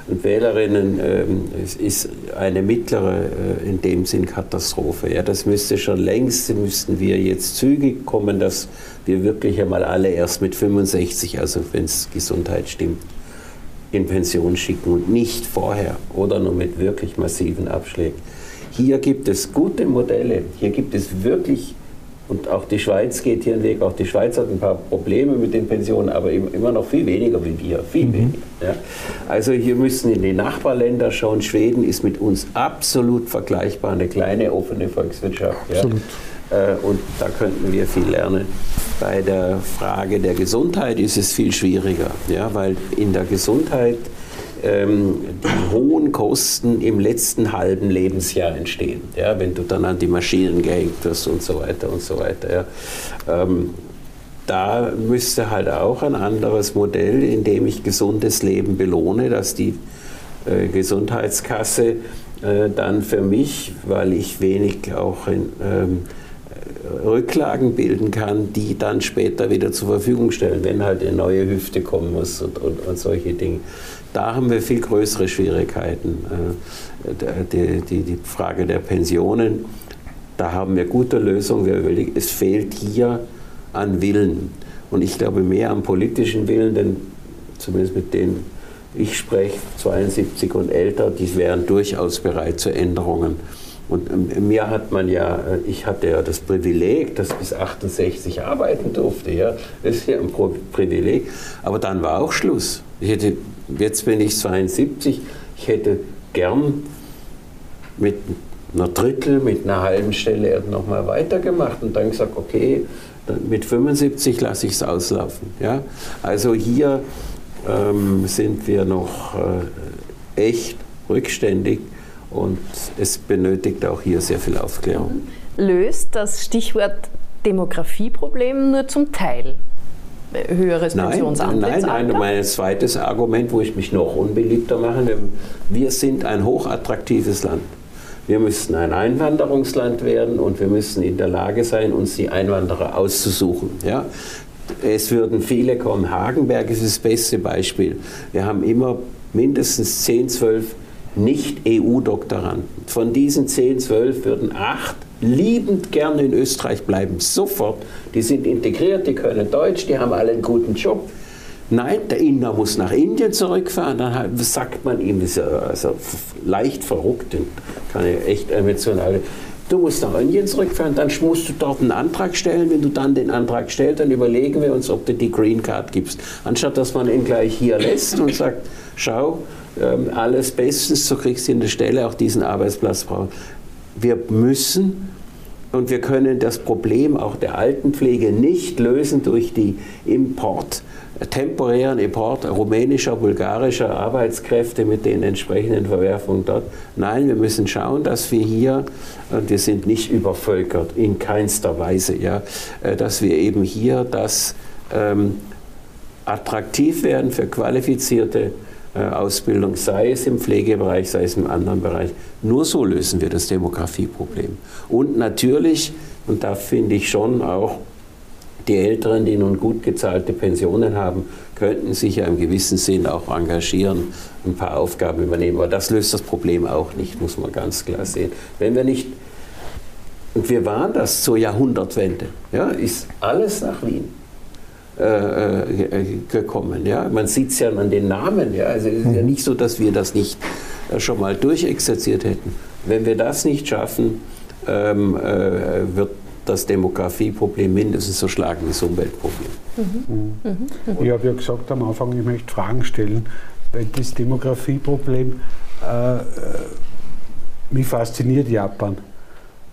Speaker 3: und Wählerinnen ähm, es ist eine mittlere, äh, in dem Sinn Katastrophe. Ja, das müsste schon längst, müssten wir jetzt zügig kommen, dass wir wirklich einmal alle erst mit 65, also wenn es Gesundheit stimmt, in Pension schicken und nicht vorher oder nur mit wirklich massiven Abschlägen. Hier gibt es gute Modelle, hier gibt es wirklich und auch die Schweiz geht hier einen Weg. Auch die Schweiz hat ein paar Probleme mit den Pensionen, aber immer noch viel weniger wie wir. Viel mhm. weniger. Ja. Also hier müssen in die Nachbarländer schauen. Schweden ist mit uns absolut vergleichbar, eine kleine offene Volkswirtschaft. Ja. Äh, und da könnten wir viel lernen. Bei der Frage der Gesundheit ist es viel schwieriger, ja, weil in der Gesundheit ähm, die hohen Kosten im letzten halben Lebensjahr entstehen. Ja, wenn du dann an die Maschinen gehängt wirst und so weiter und so weiter. Ja. Ähm, da müsste halt auch ein anderes Modell, in dem ich gesundes Leben belohne, dass die äh, Gesundheitskasse äh, dann für mich, weil ich wenig auch in, ähm, Rücklagen bilden kann, die dann später wieder zur Verfügung stellen, wenn halt eine neue Hüfte kommen muss und, und, und solche Dinge. Da haben wir viel größere Schwierigkeiten. Äh, die, die, die Frage der Pensionen, da haben wir gute Lösungen. Es fehlt hier an Willen. Und ich glaube mehr am politischen Willen, denn zumindest mit denen ich spreche, 72 und älter, die wären durchaus bereit zu Änderungen. Und ähm, mir hat man ja, äh, ich hatte ja das Privileg, dass ich bis 68 arbeiten durfte. Ja. Das ist ja ein Privileg. Aber dann war auch Schluss. Ich hätte jetzt bin ich 72, ich hätte gern mit einer Drittel, mit einer halben Stelle nochmal weitergemacht und dann gesagt, okay, mit 75 lasse ich es auslaufen. Ja? Also hier ähm, sind wir noch äh, echt rückständig und es benötigt auch hier sehr viel Aufklärung.
Speaker 1: Löst das Stichwort Demografieproblem nur zum Teil höheres
Speaker 3: nein, Pensionsantrittsalter? Nein, nein, mein zweites Argument, wo ich mich noch unbeliebter mache, wir sind ein hochattraktives Land. Wir müssen ein Einwanderungsland werden und wir müssen in der Lage sein, uns die Einwanderer auszusuchen. Ja? Es würden viele kommen. Hagenberg ist das beste Beispiel. Wir haben immer mindestens 10, 12 Nicht-EU-Doktoranden. Von diesen 10, 12 würden acht liebend gerne in Österreich bleiben, sofort. Die sind integriert, die können Deutsch, die haben alle einen guten Job. Nein, der Inder muss nach Indien zurückfahren. Dann sagt man ihm, ist also leicht verrückt, ich echt emotional. Du musst nach Indien zurückfahren, dann musst du dort einen Antrag stellen. Wenn du dann den Antrag stellst, dann überlegen wir uns, ob du die Green Card gibst. Anstatt dass man ihn gleich hier lässt und sagt, schau, ähm, alles bestens, so kriegst du in der Stelle auch diesen Arbeitsplatz brauchen. Wir müssen und wir können das Problem auch der Altenpflege nicht lösen durch die Import temporären Import rumänischer, bulgarischer Arbeitskräfte mit den entsprechenden Verwerfungen dort. Nein, wir müssen schauen, dass wir hier, und wir sind nicht übervölkert, in keinster Weise, ja, äh, dass wir eben hier das ähm, attraktiv werden für qualifizierte Ausbildung, sei es im Pflegebereich, sei es im anderen Bereich. Nur so lösen wir das Demografieproblem. Und natürlich, und da finde ich schon auch, die Älteren, die nun gut gezahlte Pensionen haben, könnten sich ja im gewissen Sinn auch engagieren, ein paar Aufgaben übernehmen. Aber das löst das Problem auch nicht, muss man ganz klar sehen. Wenn wir nicht, und wir waren das zur Jahrhundertwende, ja, ist alles nach Wien. Äh, äh gekommen. Ja? Man sieht es ja an den Namen. Ja? Also es ist ja nicht so, dass wir das nicht äh, schon mal durchexerziert hätten. Wenn wir das nicht schaffen, ähm, äh, wird das Demografieproblem mindestens so schlagen wie das Umweltproblem.
Speaker 4: Mhm. Mhm. Ich habe ja gesagt am Anfang, ich möchte Fragen stellen, weil das Demografieproblem, äh, äh mich fasziniert Japan.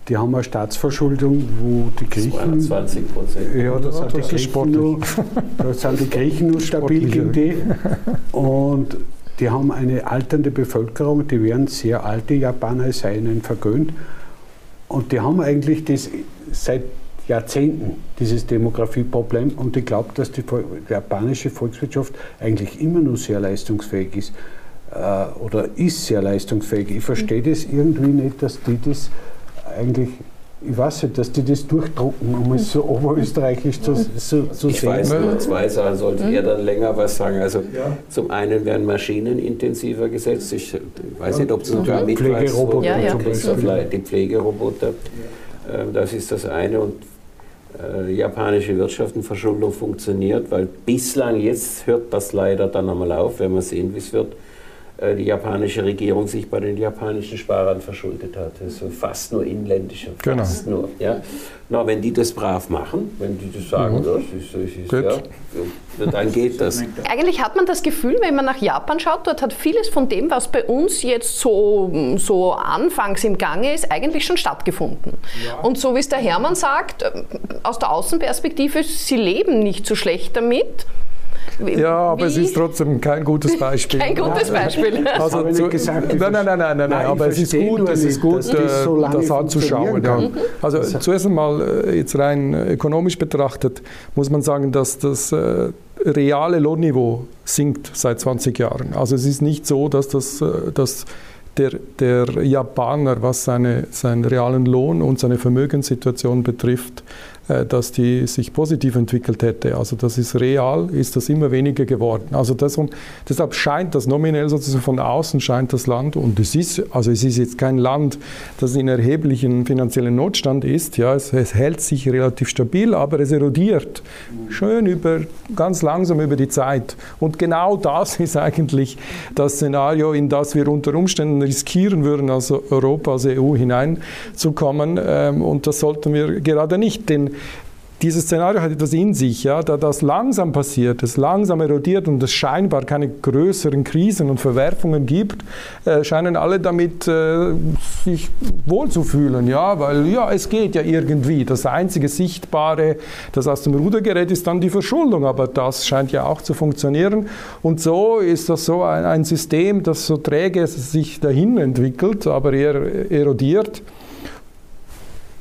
Speaker 4: Die haben eine Staatsverschuldung, wo die Griechen.
Speaker 3: 20 Prozent.
Speaker 4: Ja, da sind, die Griechen nur, da sind die Griechen nur stabil gegen die. Und die haben eine alternde Bevölkerung, die werden sehr alte Japaner, sei ihnen vergönnt. Und die haben eigentlich das seit Jahrzehnten, dieses Demografieproblem. Und ich glaube, dass die japanische Volkswirtschaft eigentlich immer nur sehr leistungsfähig ist. Äh, oder ist sehr leistungsfähig. Ich verstehe das irgendwie nicht, dass die das eigentlich ich weiß nicht, dass die das durchdrucken, um es so oberösterreichisch zu, zu, zu
Speaker 3: ich
Speaker 4: sehen.
Speaker 3: Ich weiß nur zwei Sachen, sollte er dann länger was sagen. Also ja. zum einen werden Maschinen intensiver gesetzt. Ich, weiß nicht, ob es sogar
Speaker 4: ja. Pflegeroboter
Speaker 3: ja, ja. Die Pflegeroboter, das ist das eine. Und äh, japanische Wirtschaftenverschuldung funktioniert, weil bislang, jetzt hört das leider dann einmal auf, wenn wir sehen, wie es wird, die japanische Regierung sich bei den japanischen Sparern verschuldet hat. Also fast nur inländische, genau. fast genau. nur. Ja. Na, wenn die das brav machen, wenn die das sagen, mhm. das ist, das ist ja, dann geht das.
Speaker 1: Eigentlich hat man das Gefühl, wenn man nach Japan schaut, dort hat vieles von dem, was bei uns jetzt so, so anfangs im Gange ist, eigentlich schon stattgefunden. Ja. Und so wie es der Hermann sagt, äh, aus der Außenperspektive, sie leben nicht so schlecht damit.
Speaker 2: Ja, aber Wie? es ist trotzdem kein gutes Beispiel. [LAUGHS]
Speaker 1: kein gutes Beispiel.
Speaker 2: Also zu, gesagt, nein, nein, nein, nein, nein, nein aber es ist gut, es ist gut, das, so das anzuschauen. Ja. Also zuerst einmal äh, jetzt rein ökonomisch betrachtet muss man sagen, dass das äh, reale Lohnniveau sinkt seit 20 Jahren. Also es ist nicht so, dass das äh, dass der, der Japaner, was seine, seinen realen Lohn und seine Vermögenssituation betrifft, äh, dass die sich positiv entwickelt hätte. Also das ist real, ist das immer weniger geworden. Also das, und deshalb scheint das nominell sozusagen von außen scheint das Land und es ist also es ist jetzt kein Land, das in erheblichen finanziellen Notstand ist. Ja, es, es hält sich relativ stabil, aber es erodiert schön über ganz langsam über die Zeit. Und genau das [LAUGHS] ist eigentlich das Szenario, in das wir unter Umständen riskieren würden, als Europa, als EU hineinzukommen. Ähm, und das sollten wir gerade nicht, denn dieses Szenario hat etwas in sich, ja, da das langsam passiert, es langsam erodiert und es scheinbar keine größeren Krisen und Verwerfungen gibt, äh, scheinen alle damit äh, sich wohlzufühlen, ja, weil ja, es geht ja irgendwie. Das einzige Sichtbare, das aus dem Ruder gerät, ist dann die Verschuldung, aber das scheint ja auch zu funktionieren und so ist das so ein, ein System, das so träge sich dahin entwickelt, aber eher erodiert.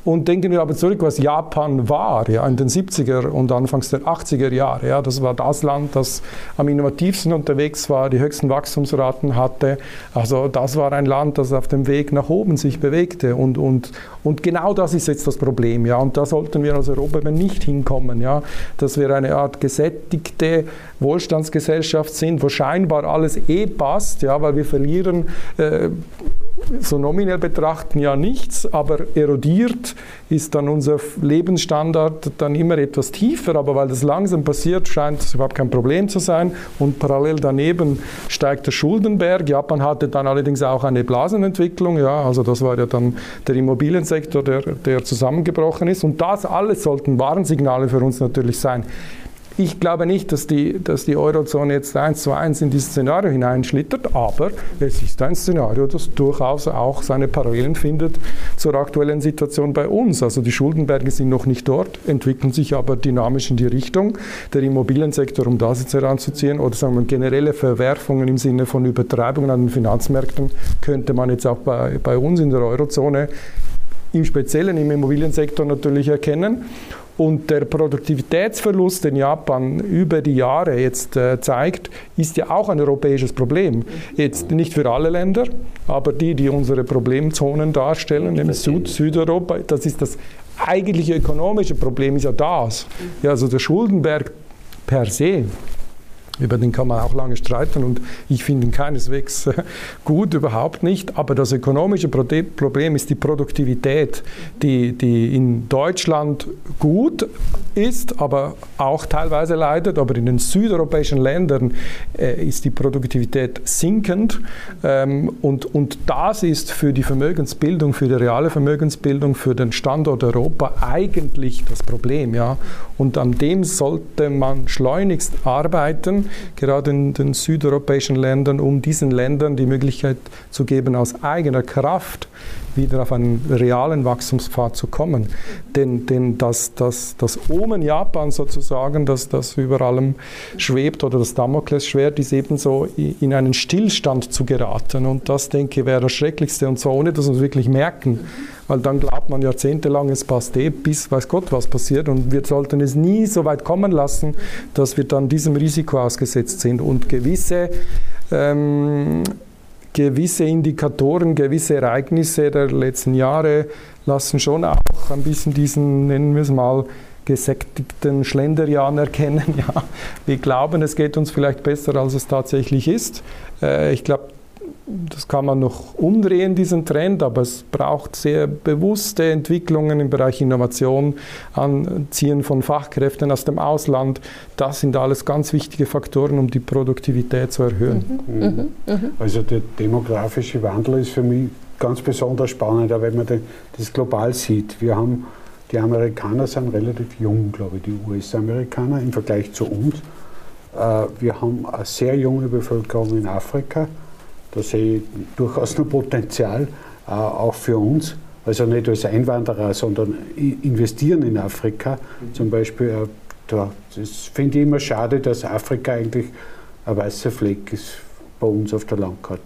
Speaker 2: Und denken wir aber zurück, was Japan war ja, in den 70er und Anfangs der 80er Jahre. Ja, das war das Land, das am innovativsten unterwegs war, die höchsten Wachstumsraten hatte. Also das war ein Land, das auf dem Weg nach oben sich bewegte. Und, und, und genau das ist jetzt das Problem. Ja, und da sollten wir als Europa nicht hinkommen. Ja, dass wir eine Art gesättigte Wohlstandsgesellschaft sind, wo scheinbar alles eh passt, ja, weil wir verlieren äh, so nominell betrachten ja nichts, aber erodiert ist dann unser Lebensstandard dann immer etwas tiefer, aber weil das langsam passiert, scheint es überhaupt kein Problem zu sein und parallel daneben steigt der Schuldenberg. Japan hatte dann allerdings auch eine Blasenentwicklung, ja, also das war ja dann der Immobiliensektor, der, der zusammengebrochen ist und das alles sollten Warnsignale für uns natürlich sein. Ich glaube nicht, dass die, dass die Eurozone jetzt eins zu eins in dieses Szenario hineinschlittert, aber es ist ein Szenario, das durchaus auch seine Parallelen findet zur aktuellen Situation bei uns. Also die Schuldenberge sind noch nicht dort, entwickeln sich aber dynamisch in die Richtung. Der Immobiliensektor, um das jetzt heranzuziehen, oder sagen wir generelle Verwerfungen im Sinne von Übertreibungen an den Finanzmärkten, könnte man jetzt auch bei, bei uns in der Eurozone im Speziellen im Immobiliensektor natürlich erkennen. Und der Produktivitätsverlust, den Japan über die Jahre jetzt äh, zeigt, ist ja auch ein europäisches Problem. Jetzt nicht für alle Länder, aber die, die unsere Problemzonen darstellen, nämlich Süd Südeuropa, das ist das eigentliche ökonomische Problem, ist ja das. Ja, also der Schuldenberg per se über den kann man auch lange streiten und ich finde ihn keineswegs [LAUGHS] gut, überhaupt nicht. Aber das ökonomische Problem ist die Produktivität, die, die in Deutschland gut ist, aber auch teilweise leidet. Aber in den südeuropäischen Ländern äh, ist die Produktivität sinkend. Ähm, und, und das ist für die Vermögensbildung, für die reale Vermögensbildung, für den Standort Europa eigentlich das Problem. Ja? Und an dem sollte man schleunigst arbeiten gerade in den südeuropäischen Ländern, um diesen Ländern die Möglichkeit zu geben, aus eigener Kraft wieder auf einen realen Wachstumspfad zu kommen. Denn, denn das, das, das Omen Japan sozusagen, das, das über allem schwebt, oder das Damoklesschwert, ist ebenso in einen Stillstand zu geraten. Und das, denke ich, wäre das Schrecklichste. Und zwar ohne, dass wir es wirklich merken weil dann glaubt man jahrzehntelang, es passt eh, bis weiß Gott was passiert und wir sollten es nie so weit kommen lassen, dass wir dann diesem Risiko ausgesetzt sind und gewisse ähm, gewisse Indikatoren, gewisse Ereignisse der letzten Jahre lassen schon auch ein bisschen diesen, nennen wir es mal, gesättigten Schlenderian erkennen. [LAUGHS] Ja, wir glauben, es geht uns vielleicht besser, als es tatsächlich ist. Äh, ich glaube, das kann man noch umdrehen, diesen Trend, aber es braucht sehr bewusste Entwicklungen im Bereich Innovation, Anziehen von Fachkräften aus dem Ausland. Das sind alles ganz wichtige Faktoren, um die Produktivität zu erhöhen.
Speaker 4: Mhm. Mhm. mhm. Also der demografische Wandel ist für mich ganz besonders spannend, wenn man das global sieht. Wir haben, die Amerikaner sind relativ jung, glaube ich, die US-Amerikaner im Vergleich zu uns. Äh, wir haben eine sehr junge Bevölkerung in Afrika da sehe ich durchaus noch Potenzial, äh, auch für uns. Also nicht als Einwanderer, sondern investieren in Afrika. Zum Beispiel, äh, da, das finde ich immer schade, dass Afrika eigentlich ein weißer Fleck ist bei uns auf der Landkarte.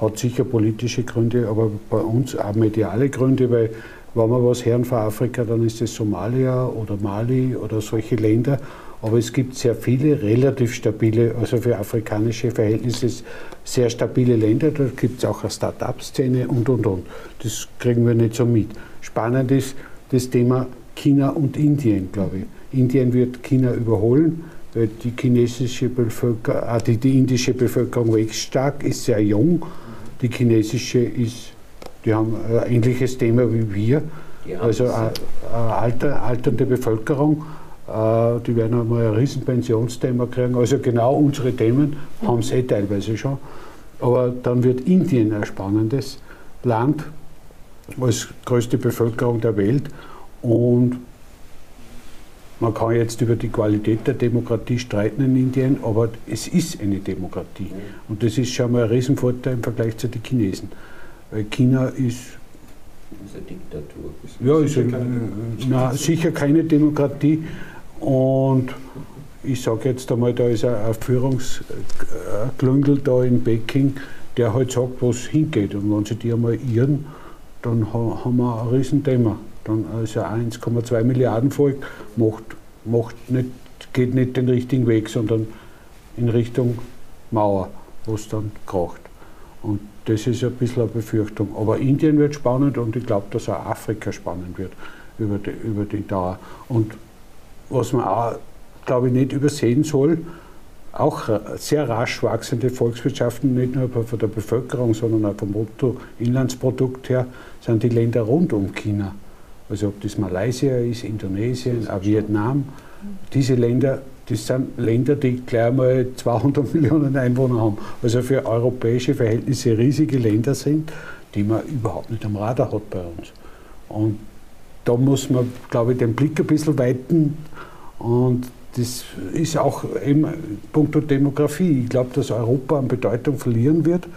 Speaker 4: Hat sicher politische Gründe, aber bei uns auch mediale Gründe, weil wenn wir was hören von Afrika, dann ist es Somalia oder Mali oder solche Länder. Aber es gibt sehr viele relativ stabile, also für afrikanische Verhältnisse sehr stabile Länder. Da gibt es auch eine Start-up-Szene und, und, und. Das kriegen wir nicht so mit. Spannend ist das Thema China und Indien, glaube ich. Indien wird China überholen, weil die chinesische Bevölkerung, äh, die, die indische Bevölkerung wächst stark, ist sehr jung. Die chinesische ist, die haben ein ähnliches Thema wie wir. Also eine, eine alter, alternde Bevölkerung die werden einmal ein riesen Pensionsthema kriegen. Also genau unsere Themen haben sie eh teilweise schon. Aber dann wird Indien ein spannendes Land als größte Bevölkerung der Welt. Und man kann jetzt über die Qualität der Demokratie streiten in Indien, aber es ist eine Demokratie. Und das ist schon mal ein Riesenvorteil im Vergleich zu den Chinesen. Weil China ist. ist eine Diktatur. ja, ist sicher, eine, na, sicher keine Demokratie. Und ich sage jetzt einmal, da ist ein Führungsklüngel da in Peking, der halt sagt, wo es hingeht. Und wenn sie die einmal irren, dann haben wir ein Riesenthema. Dann ist ein 1,2 Milliarden Volk, macht, macht nicht, geht nicht den richtigen Weg, sondern in Richtung Mauer, wo es dann kracht. Und das ist ein bisschen eine Befürchtung. Aber Indien wird spannend und ich glaube, dass auch Afrika spannend wird über die, über die Dauer. Und was man auch, glaube ich, nicht übersehen soll, auch sehr rasch wachsende Volkswirtschaften, nicht nur von der Bevölkerung, sondern auch vom Bruttoinlandsprodukt her, sind die Länder rund um China. Also ob das Malaysia ist, Indonesien, auch Vietnam. Diese Länder, das sind Länder, die gleich mal 200 [LAUGHS] Millionen Einwohner haben. Also für europäische Verhältnisse riesige Länder sind, die man überhaupt nicht am Radar hat bei uns. Und da muss man, glaube ich, den Blick ein bisschen weiten und das ist auch eben puncto Demografie. Ich glaube, dass Europa an Bedeutung verlieren wird.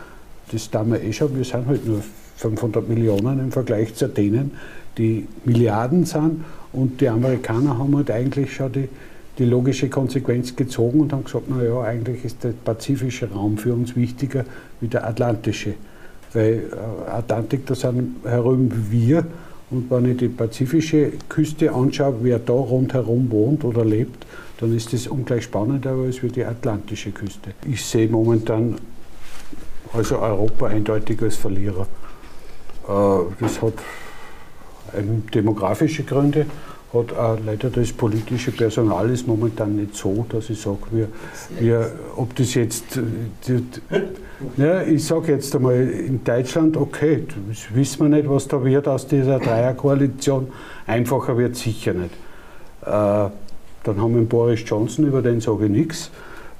Speaker 4: Das tun wir eh schon. Wir sind halt nur 500 Millionen im Vergleich zu denen, die Milliarden sind. Und die Amerikaner haben halt eigentlich schon die, die logische Konsequenz gezogen und haben gesagt, naja, eigentlich ist der pazifische Raum für uns wichtiger wie der atlantische. Weil äh, Atlantik, da sind herum wir. Und wenn ich die pazifische Küste anschaue, wer da rundherum wohnt oder lebt, dann ist das ungleich spannender als wie die atlantische Küste. Ich sehe momentan also Europa eindeutig als Verlierer. Äh, das hat demografische Gründe, hat auch leider das politische Personal ist momentan nicht so, dass ich sage, wir, wir, ob das jetzt, ja, ich sage jetzt einmal in Deutschland, okay, das wissen wir nicht, was da wird aus dieser Dreierkoalition, einfacher wird sicher nicht. Äh, dann haben wir Boris Johnson, über den sage ich nichts.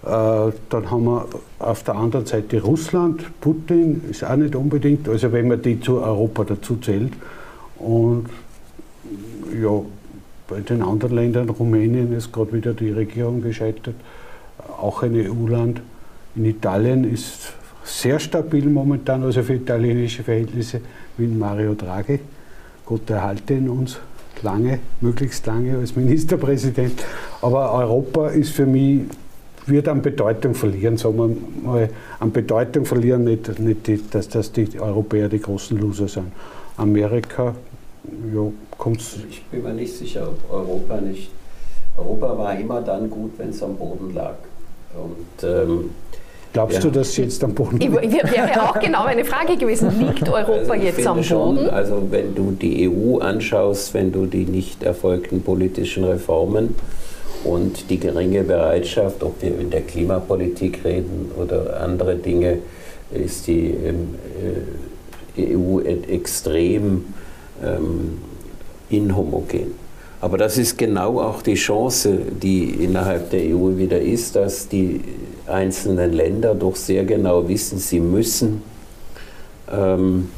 Speaker 4: Äh, dann haben wir auf der anderen Seite Russland, Putin ist auch nicht unbedingt, also wenn man die zu Europa dazu zählt. Und ja, bei den anderen Ländern, Rumänien ist gerade wieder die Regierung gescheitert, auch ein EU-Land. In Italien ist sehr stabil momentan, also für italienische Verhältnisse, wie Mario Draghi. Gott erhalte ihn uns lange, möglichst lange als Ministerpräsident. Aber Europa ist für mich, wird an Bedeutung verlieren, sagen wir mal, an Bedeutung verlieren, nicht, nicht die, dass, dass die Europäer die großen Loser sind. Amerika, ja, kommt's.
Speaker 3: Ich bin mir nicht sicher, ob Europa nicht. Europa war immer dann gut, wenn es am Boden lag. Und ähm,
Speaker 4: Glaubst ja. du, dass sie jetzt am Boden
Speaker 1: liegt? Wäre auch genau eine Frage gewesen. [LAUGHS] Liegt Europa also jetzt am Boden? Schon,
Speaker 3: also wenn du die EU anschaust, wenn du die nicht erfolgten politischen Reformen und die geringe Bereitschaft, ob wir in der Klimapolitik reden oder andere Dinge, ist die ähm, äh, EU extrem ähm, inhomogen. Aber das ist genau auch die Chance, die innerhalb der EU wieder ist, dass die einzelnen Länder doch sehr genau wissen, sie müssen ähm,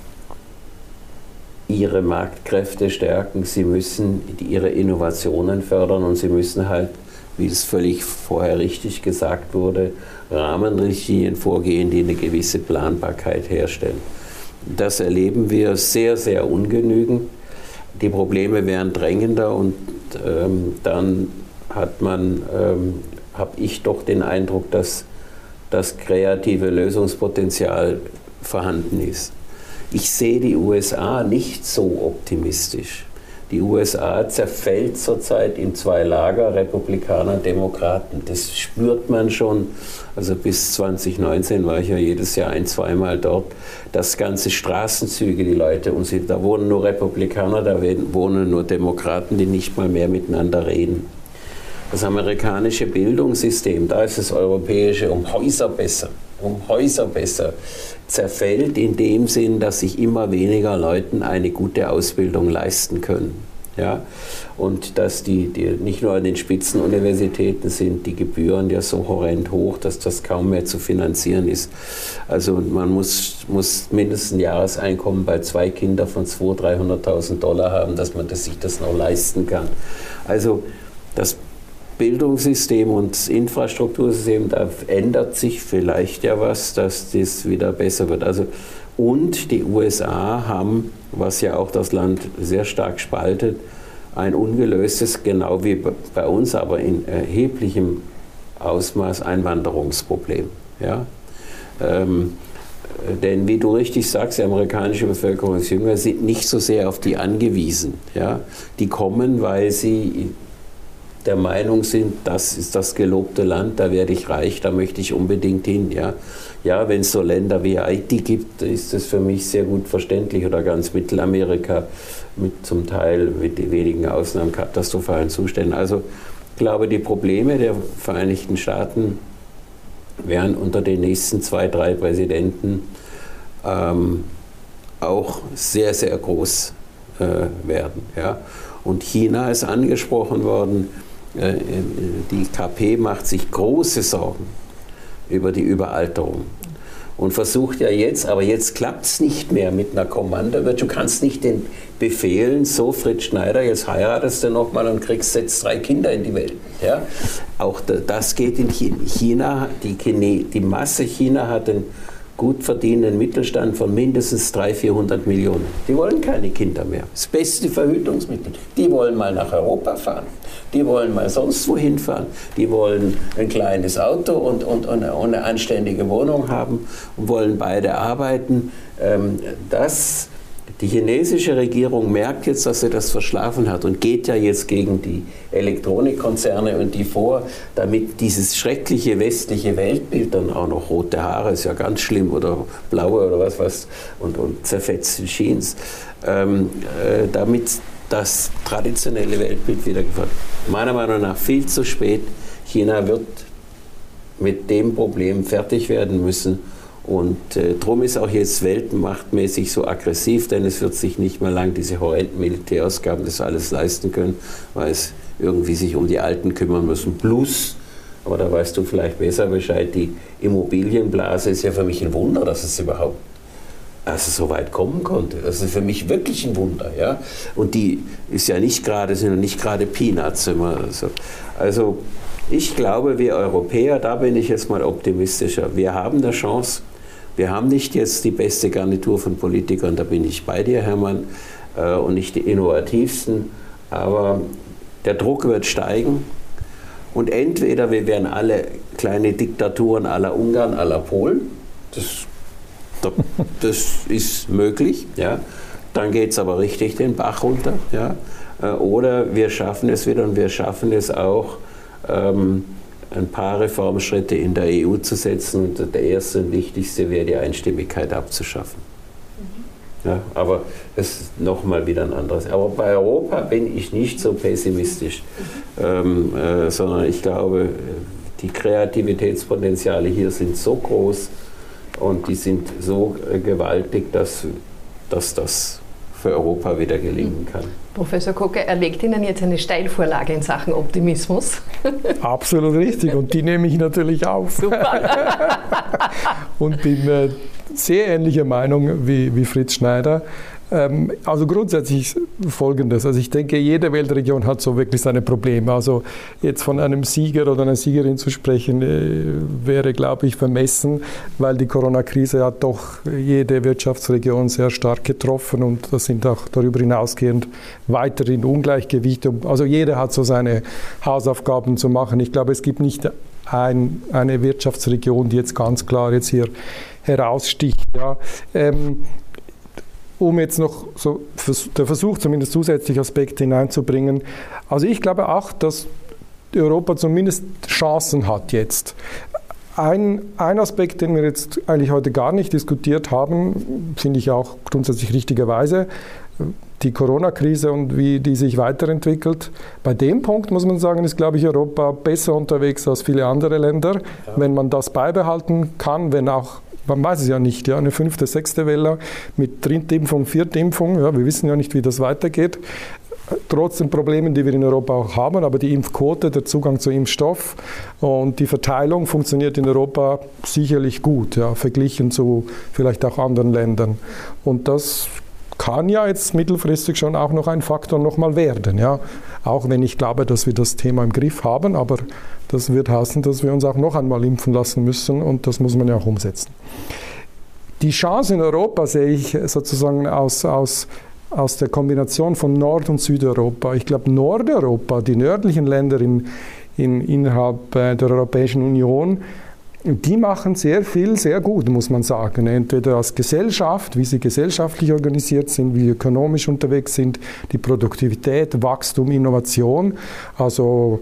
Speaker 3: ihre Marktkräfte stärken, sie müssen ihre Innovationen fördern und sie müssen halt, wie es völlig vorher richtig gesagt wurde, Rahmenrichtlinien vorgehen, die eine gewisse Planbarkeit herstellen. Das erleben wir sehr, sehr ungenügend. Die Probleme werden drängender und ähm, dann hat man ähm, habe ich doch den Eindruck, dass das kreative Lösungspotenzial vorhanden ist. Ich sehe die USA nicht so optimistisch. Die USA zerfällt zurzeit in zwei Lager, Republikaner, Demokraten. Das spürt man schon. Also bis 2019 war ich ja jedes Jahr ein, zweimal dort. Das ganze Straßenzüge, die Leute, und sie, da wohnen nur Republikaner, da wohnen nur Demokraten, die nicht mal mehr miteinander reden. Das amerikanische Bildungssystem, da ist das europäische um Häuser besser, um Häuser besser, zerfällt in dem Sinn, dass sich immer weniger Leuten eine gute Ausbildung leisten können. Ja? Und dass die, die nicht nur an den Spitzenuniversitäten sind, die Gebühren ja so horrend hoch, dass das kaum mehr zu finanzieren ist. Also man muss, muss mindestens ein Jahreseinkommen bei zwei Kindern von 200.000, 300.000 Dollar haben, dass man das, sich das noch leisten kann. Also das Bildungssystem und Infrastruktursystem, da ändert sich vielleicht ja was, dass das wieder besser wird. Also, und die USA haben, was ja auch das Land sehr stark spaltet, ein ungelöstes, genau wie bei uns, aber in erheblichem Ausmaß Einwanderungsproblem. Ja? Ähm, denn wie du richtig sagst, die amerikanische Bevölkerung ist jünger, sind nicht so sehr auf die angewiesen. Ja? Die kommen, weil sie der Meinung sind, das ist das gelobte Land, da werde ich reich, da möchte ich unbedingt hin. Ja, ja wenn es so Länder wie Haiti gibt, ist das für mich sehr gut verständlich oder ganz Mittelamerika mit zum Teil mit wenigen Ausnahmen katastrophalen Zuständen. Also ich glaube, die Probleme der Vereinigten Staaten werden unter den nächsten zwei, drei Präsidenten ähm, auch sehr, sehr groß äh, werden. Ja. Und China ist angesprochen worden. Äh, die KP macht sich große Sorgen über die Überalterung. und versucht ja jetzt, aber jetzt klappt es nicht mehr mit einer Kommandowirtschaft. Du kannst nicht den befehlen, so Fritz Schneider, jetzt heiratest du nochmal und kriegst jetzt drei Kinder in die Welt. Ja? Auch das geht in China, die, die Masse China hat einen gut verdienenden Mittelstand von mindestens 300, 400 Millionen. Die wollen keine Kinder mehr. Das beste Verhütungsmittel. Die wollen mal nach Europa fahren. Die wollen mal sonst wohin fahren. Die wollen ein kleines Auto und, und, und eine anständige Wohnung haben und wollen beide arbeiten. Ähm, das die chinesische Regierung merkt jetzt, dass sie das verschlafen hat und geht ja jetzt gegen die Elektronikkonzerne und die vor, damit dieses schreckliche westliche Weltbild dann auch noch rote Haare ist ja ganz schlimm oder blaue oder was was und, und zerfetzte Jeans, ähm, äh, damit das traditionelle Weltbild wieder gefördert. Meiner Meinung nach viel zu spät. China wird mit dem Problem fertig werden müssen und äh, darum ist auch jetzt weltmachtmäßig so aggressiv, denn es wird sich nicht mehr lang diese horrenden Militärausgaben das alles leisten können, weil es irgendwie sich um die Alten kümmern müssen. Plus, aber da weißt du vielleicht besser Bescheid, die Immobilienblase ist ja für mich ein Wunder, dass es überhaupt also so weit kommen konnte. Das ist für mich wirklich ein Wunder. Ja? Und die ist ja nicht gerade, sind ja nicht gerade Peanuts immer. So. Also ich glaube, wir Europäer, da bin ich jetzt mal optimistischer. Wir haben eine Chance, wir haben nicht jetzt die beste Garnitur von Politikern, da bin ich bei dir, Hermann, äh, und nicht die innovativsten, aber der Druck wird steigen. Und entweder wir werden alle kleine Diktaturen aller Ungarn, aller Polen, das, das ist möglich, ja. dann geht es aber richtig den Bach runter. Ja. Äh, oder wir schaffen es wieder und wir schaffen es auch, ähm, ein paar Reformschritte in der EU zu setzen. Und der erste und wichtigste wäre die Einstimmigkeit abzuschaffen. Mhm. Ja, aber es ist nochmal wieder ein anderes. Aber bei Europa bin ich nicht so pessimistisch, ähm, äh, sondern ich glaube, die Kreativitätspotenziale hier sind so groß und die sind so äh, gewaltig, dass, dass das für Europa wieder gelingen kann.
Speaker 1: Professor Kocke, erlegt Ihnen jetzt eine Steilvorlage in Sachen Optimismus? [LAUGHS]
Speaker 2: Absolut richtig und die nehme ich natürlich auf. Super. [LAUGHS] und bin äh, sehr ähnlicher Meinung wie, wie Fritz Schneider. Ähm, also grundsätzlich Folgendes. Also ich denke, jede Weltregion hat so wirklich seine Probleme. Also jetzt von einem Sieger oder einer Siegerin zu sprechen, äh, wäre, glaube ich, vermessen, weil die Corona-Krise hat doch jede Wirtschaftsregion sehr stark getroffen und das sind auch darüber hinausgehend weiterhin Ungleichgewichte. Also jeder hat so seine Hausaufgaben zu machen. Ich glaube, es gibt nicht ein, eine Wirtschaftsregion, die jetzt ganz klar jetzt hier heraussticht. Ja. Ähm, um jetzt noch so der Versuch, zumindest zusätzliche Aspekte hineinzubringen. Also ich glaube auch, dass Europa zumindest Chancen hat jetzt. Ein, ein Aspekt, den wir jetzt eigentlich heute gar nicht diskutiert haben, finde ich auch grundsätzlich richtigerweise, die Corona-Krise und wie die sich weiterentwickelt. Bei dem Punkt muss man sagen, ist, glaube ich, Europa besser unterwegs als viele andere Länder. Ja. Wenn man das beibehalten kann, wenn auch man weiß es ja nicht, ja, eine fünfte, sechste Welle mit Drittimpfung, Viertimpfung, ja, wir wissen ja nicht, wie das weitergeht. Trotz den Problemen, die wir in Europa auch haben, aber die Impfquote, der Zugang zu Impfstoff und die Verteilung funktioniert in Europa sicherlich gut, ja, verglichen zu vielleicht auch anderen Ländern. Und das kann ja jetzt mittelfristig schon auch noch ein Faktor nochmal werden. Ja. Auch wenn ich glaube, dass wir das Thema im Griff haben, aber das wird heißen, dass wir uns auch noch einmal impfen lassen müssen und das muss man ja auch umsetzen. Die Chance in Europa sehe ich sozusagen aus, aus, aus der Kombination von Nord- und Südeuropa. Ich glaube, Nordeuropa, die nördlichen Länder in, in, innerhalb äh, der Europäischen Union, die machen sehr viel, sehr gut, muss man sagen. Entweder als Gesellschaft, wie sie gesellschaftlich organisiert sind, wie sie ökonomisch unterwegs sind, die Produktivität, Wachstum, Innovation. Also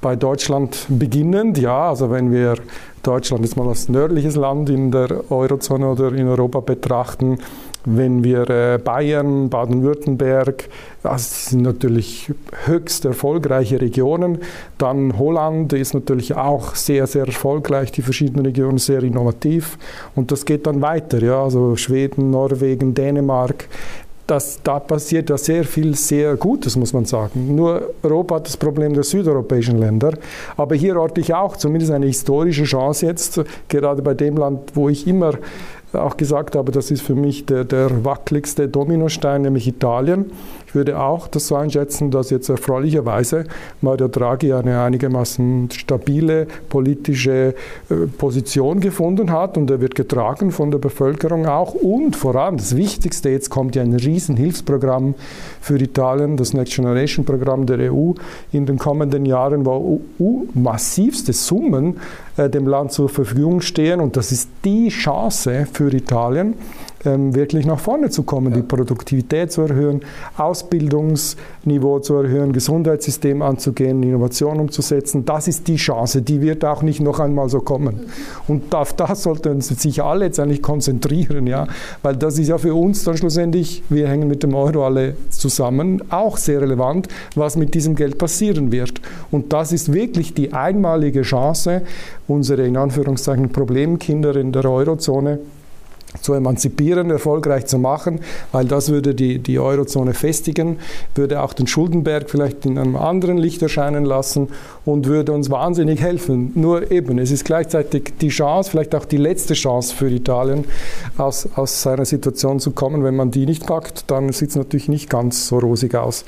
Speaker 2: bei Deutschland beginnend, ja, also wenn wir Deutschland jetzt mal als nördliches Land in der Eurozone oder in Europa betrachten, wenn wir äh, Bayern, Baden-Württemberg, das sind natürlich höchst erfolgreiche Regionen. Dann Holland ist natürlich auch sehr, sehr erfolgreich, die verschiedenen Regionen sehr innovativ. Und das geht dann weiter, ja, also Schweden, Norwegen, Dänemark. das, da passiert ja sehr viel sehr Gutes, muss man sagen. Nur Europa hat das Problem der südeuropäischen Länder. Aber hier orte ich auch zumindest eine historische Chance jetzt, gerade bei dem Land, wo ich immer auch gesagt habe, das ist für mich der, der wackeligste Dominostein, nämlich Italien würde auch das so einschätzen, dass jetzt erfreulicherweise Mario Draghi eine einigermaßen stabile politische äh, Position gefunden hat und er wird getragen von der Bevölkerung auch. Und vor allem das Wichtigste, jetzt kommt ja ein Riesenhilfsprogramm für Italien, das Next Generation Programm der EU in den kommenden Jahren, wo massivste Summen äh, dem Land zur Verfügung stehen und das ist die Chance für Italien, wirklich nach vorne zu kommen, ja. die Produktivität zu erhöhen, Ausbildungsniveau zu erhöhen, Gesundheitssystem anzugehen, Innovation umzusetzen. Das ist die Chance, die wird auch nicht noch einmal so kommen. Und auf das sollten sich alle jetzt eigentlich konzentrieren, ja, weil das ist ja für uns dann schlussendlich, wir hängen mit dem Euro alle zusammen, auch sehr relevant, was mit diesem Geld passieren wird. Und das ist wirklich die einmalige Chance, unsere in Anführungszeichen Problemkinder in der Eurozone zu emanzipieren, erfolgreich zu machen, weil das würde die, die Eurozone festigen, würde auch den Schuldenberg vielleicht in einem anderen Licht erscheinen lassen und würde uns wahnsinnig helfen. Nur eben, es ist gleichzeitig die Chance, vielleicht auch die letzte Chance für Italien, aus, aus seiner Situation zu kommen. Wenn man die nicht packt, dann sieht es natürlich nicht ganz so rosig aus.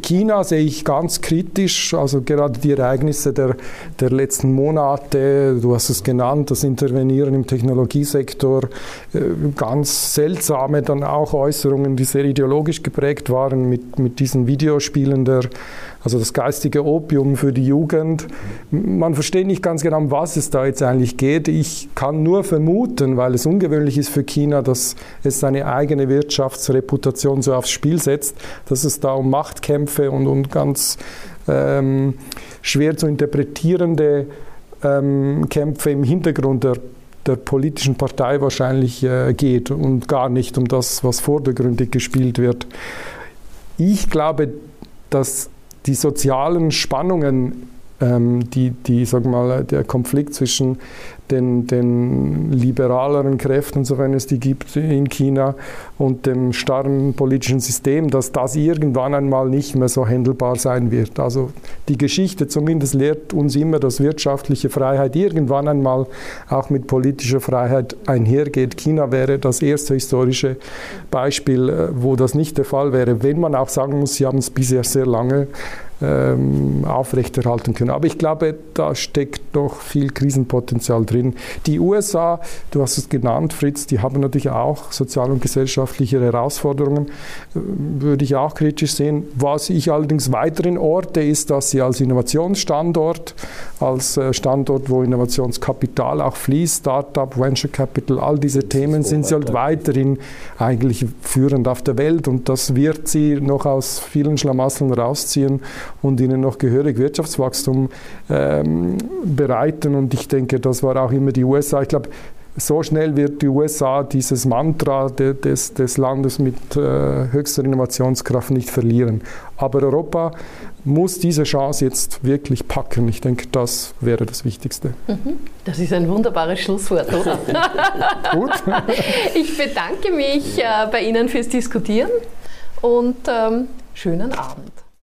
Speaker 2: China sehe ich ganz kritisch, also gerade die Ereignisse der, der letzten Monate, du hast es genannt, das Intervenieren im Technologiesektor, äh, ganz seltsame dann auch Äußerungen, die sehr ideologisch geprägt waren mit, mit diesen Videospielen der also das geistige Opium für die Jugend. Man versteht nicht ganz genau, um was es da jetzt eigentlich geht. Ich kann nur vermuten, weil es ungewöhnlich ist für China, dass es seine eigene Wirtschaftsreputation so aufs Spiel setzt, dass es da um Machtkämpfe und, und ganz ähm, schwer zu interpretierende ähm, Kämpfe im Hintergrund der der politischen Partei wahrscheinlich äh, geht und gar nicht um das, was vordergründig gespielt wird. Ich glaube, dass die sozialen Spannungen, die, die sag mal, der Konflikt zwischen den, den liberaleren Kräften, sofern es die gibt in China, und dem starren politischen System, dass das irgendwann einmal nicht mehr so händelbar sein wird. Also die Geschichte zumindest lehrt uns immer, dass wirtschaftliche Freiheit irgendwann einmal auch mit politischer Freiheit einhergeht. China wäre das erste historische Beispiel, äh, wo das nicht der Fall wäre, wenn man auch sagen muss, sie haben es bisher sehr lange ähm, aufrechterhalten können. Aber ich glaube, da steckt noch viel Krisenpotenzial drin. Die USA, du hast es genannt, Fritz, die haben natürlich auch sozial- und gesellschaftliche Herausforderungen, äh, würde ich auch kritisch sehen. Was ich allerdings weiterhin orte, ist, dass sie als Innovationsstandort, als äh, Standort, wo Innovationskapital auch fließt, Startup, Venture Capital, all diese Themen sind sie halt weiterhin eigentlich führend auf der Welt und das wird sie noch aus vielen Schlamasseln rausziehen und ihnen noch gehörig Wirtschaftswachstum ähm, bereiten. Und ich denke, das war auch immer die USA. Ich glaube, so schnell wird die USA dieses Mantra des, des Landes mit äh, höchster Innovationskraft nicht verlieren. Aber Europa muss diese Chance jetzt wirklich packen. Ich denke, das wäre das Wichtigste.
Speaker 1: Mhm. Das ist ein wunderbares Schlusswort, oder? [LAUGHS] Gut. Ich bedanke mich äh, bei Ihnen fürs Diskutieren und ähm, schönen Abend.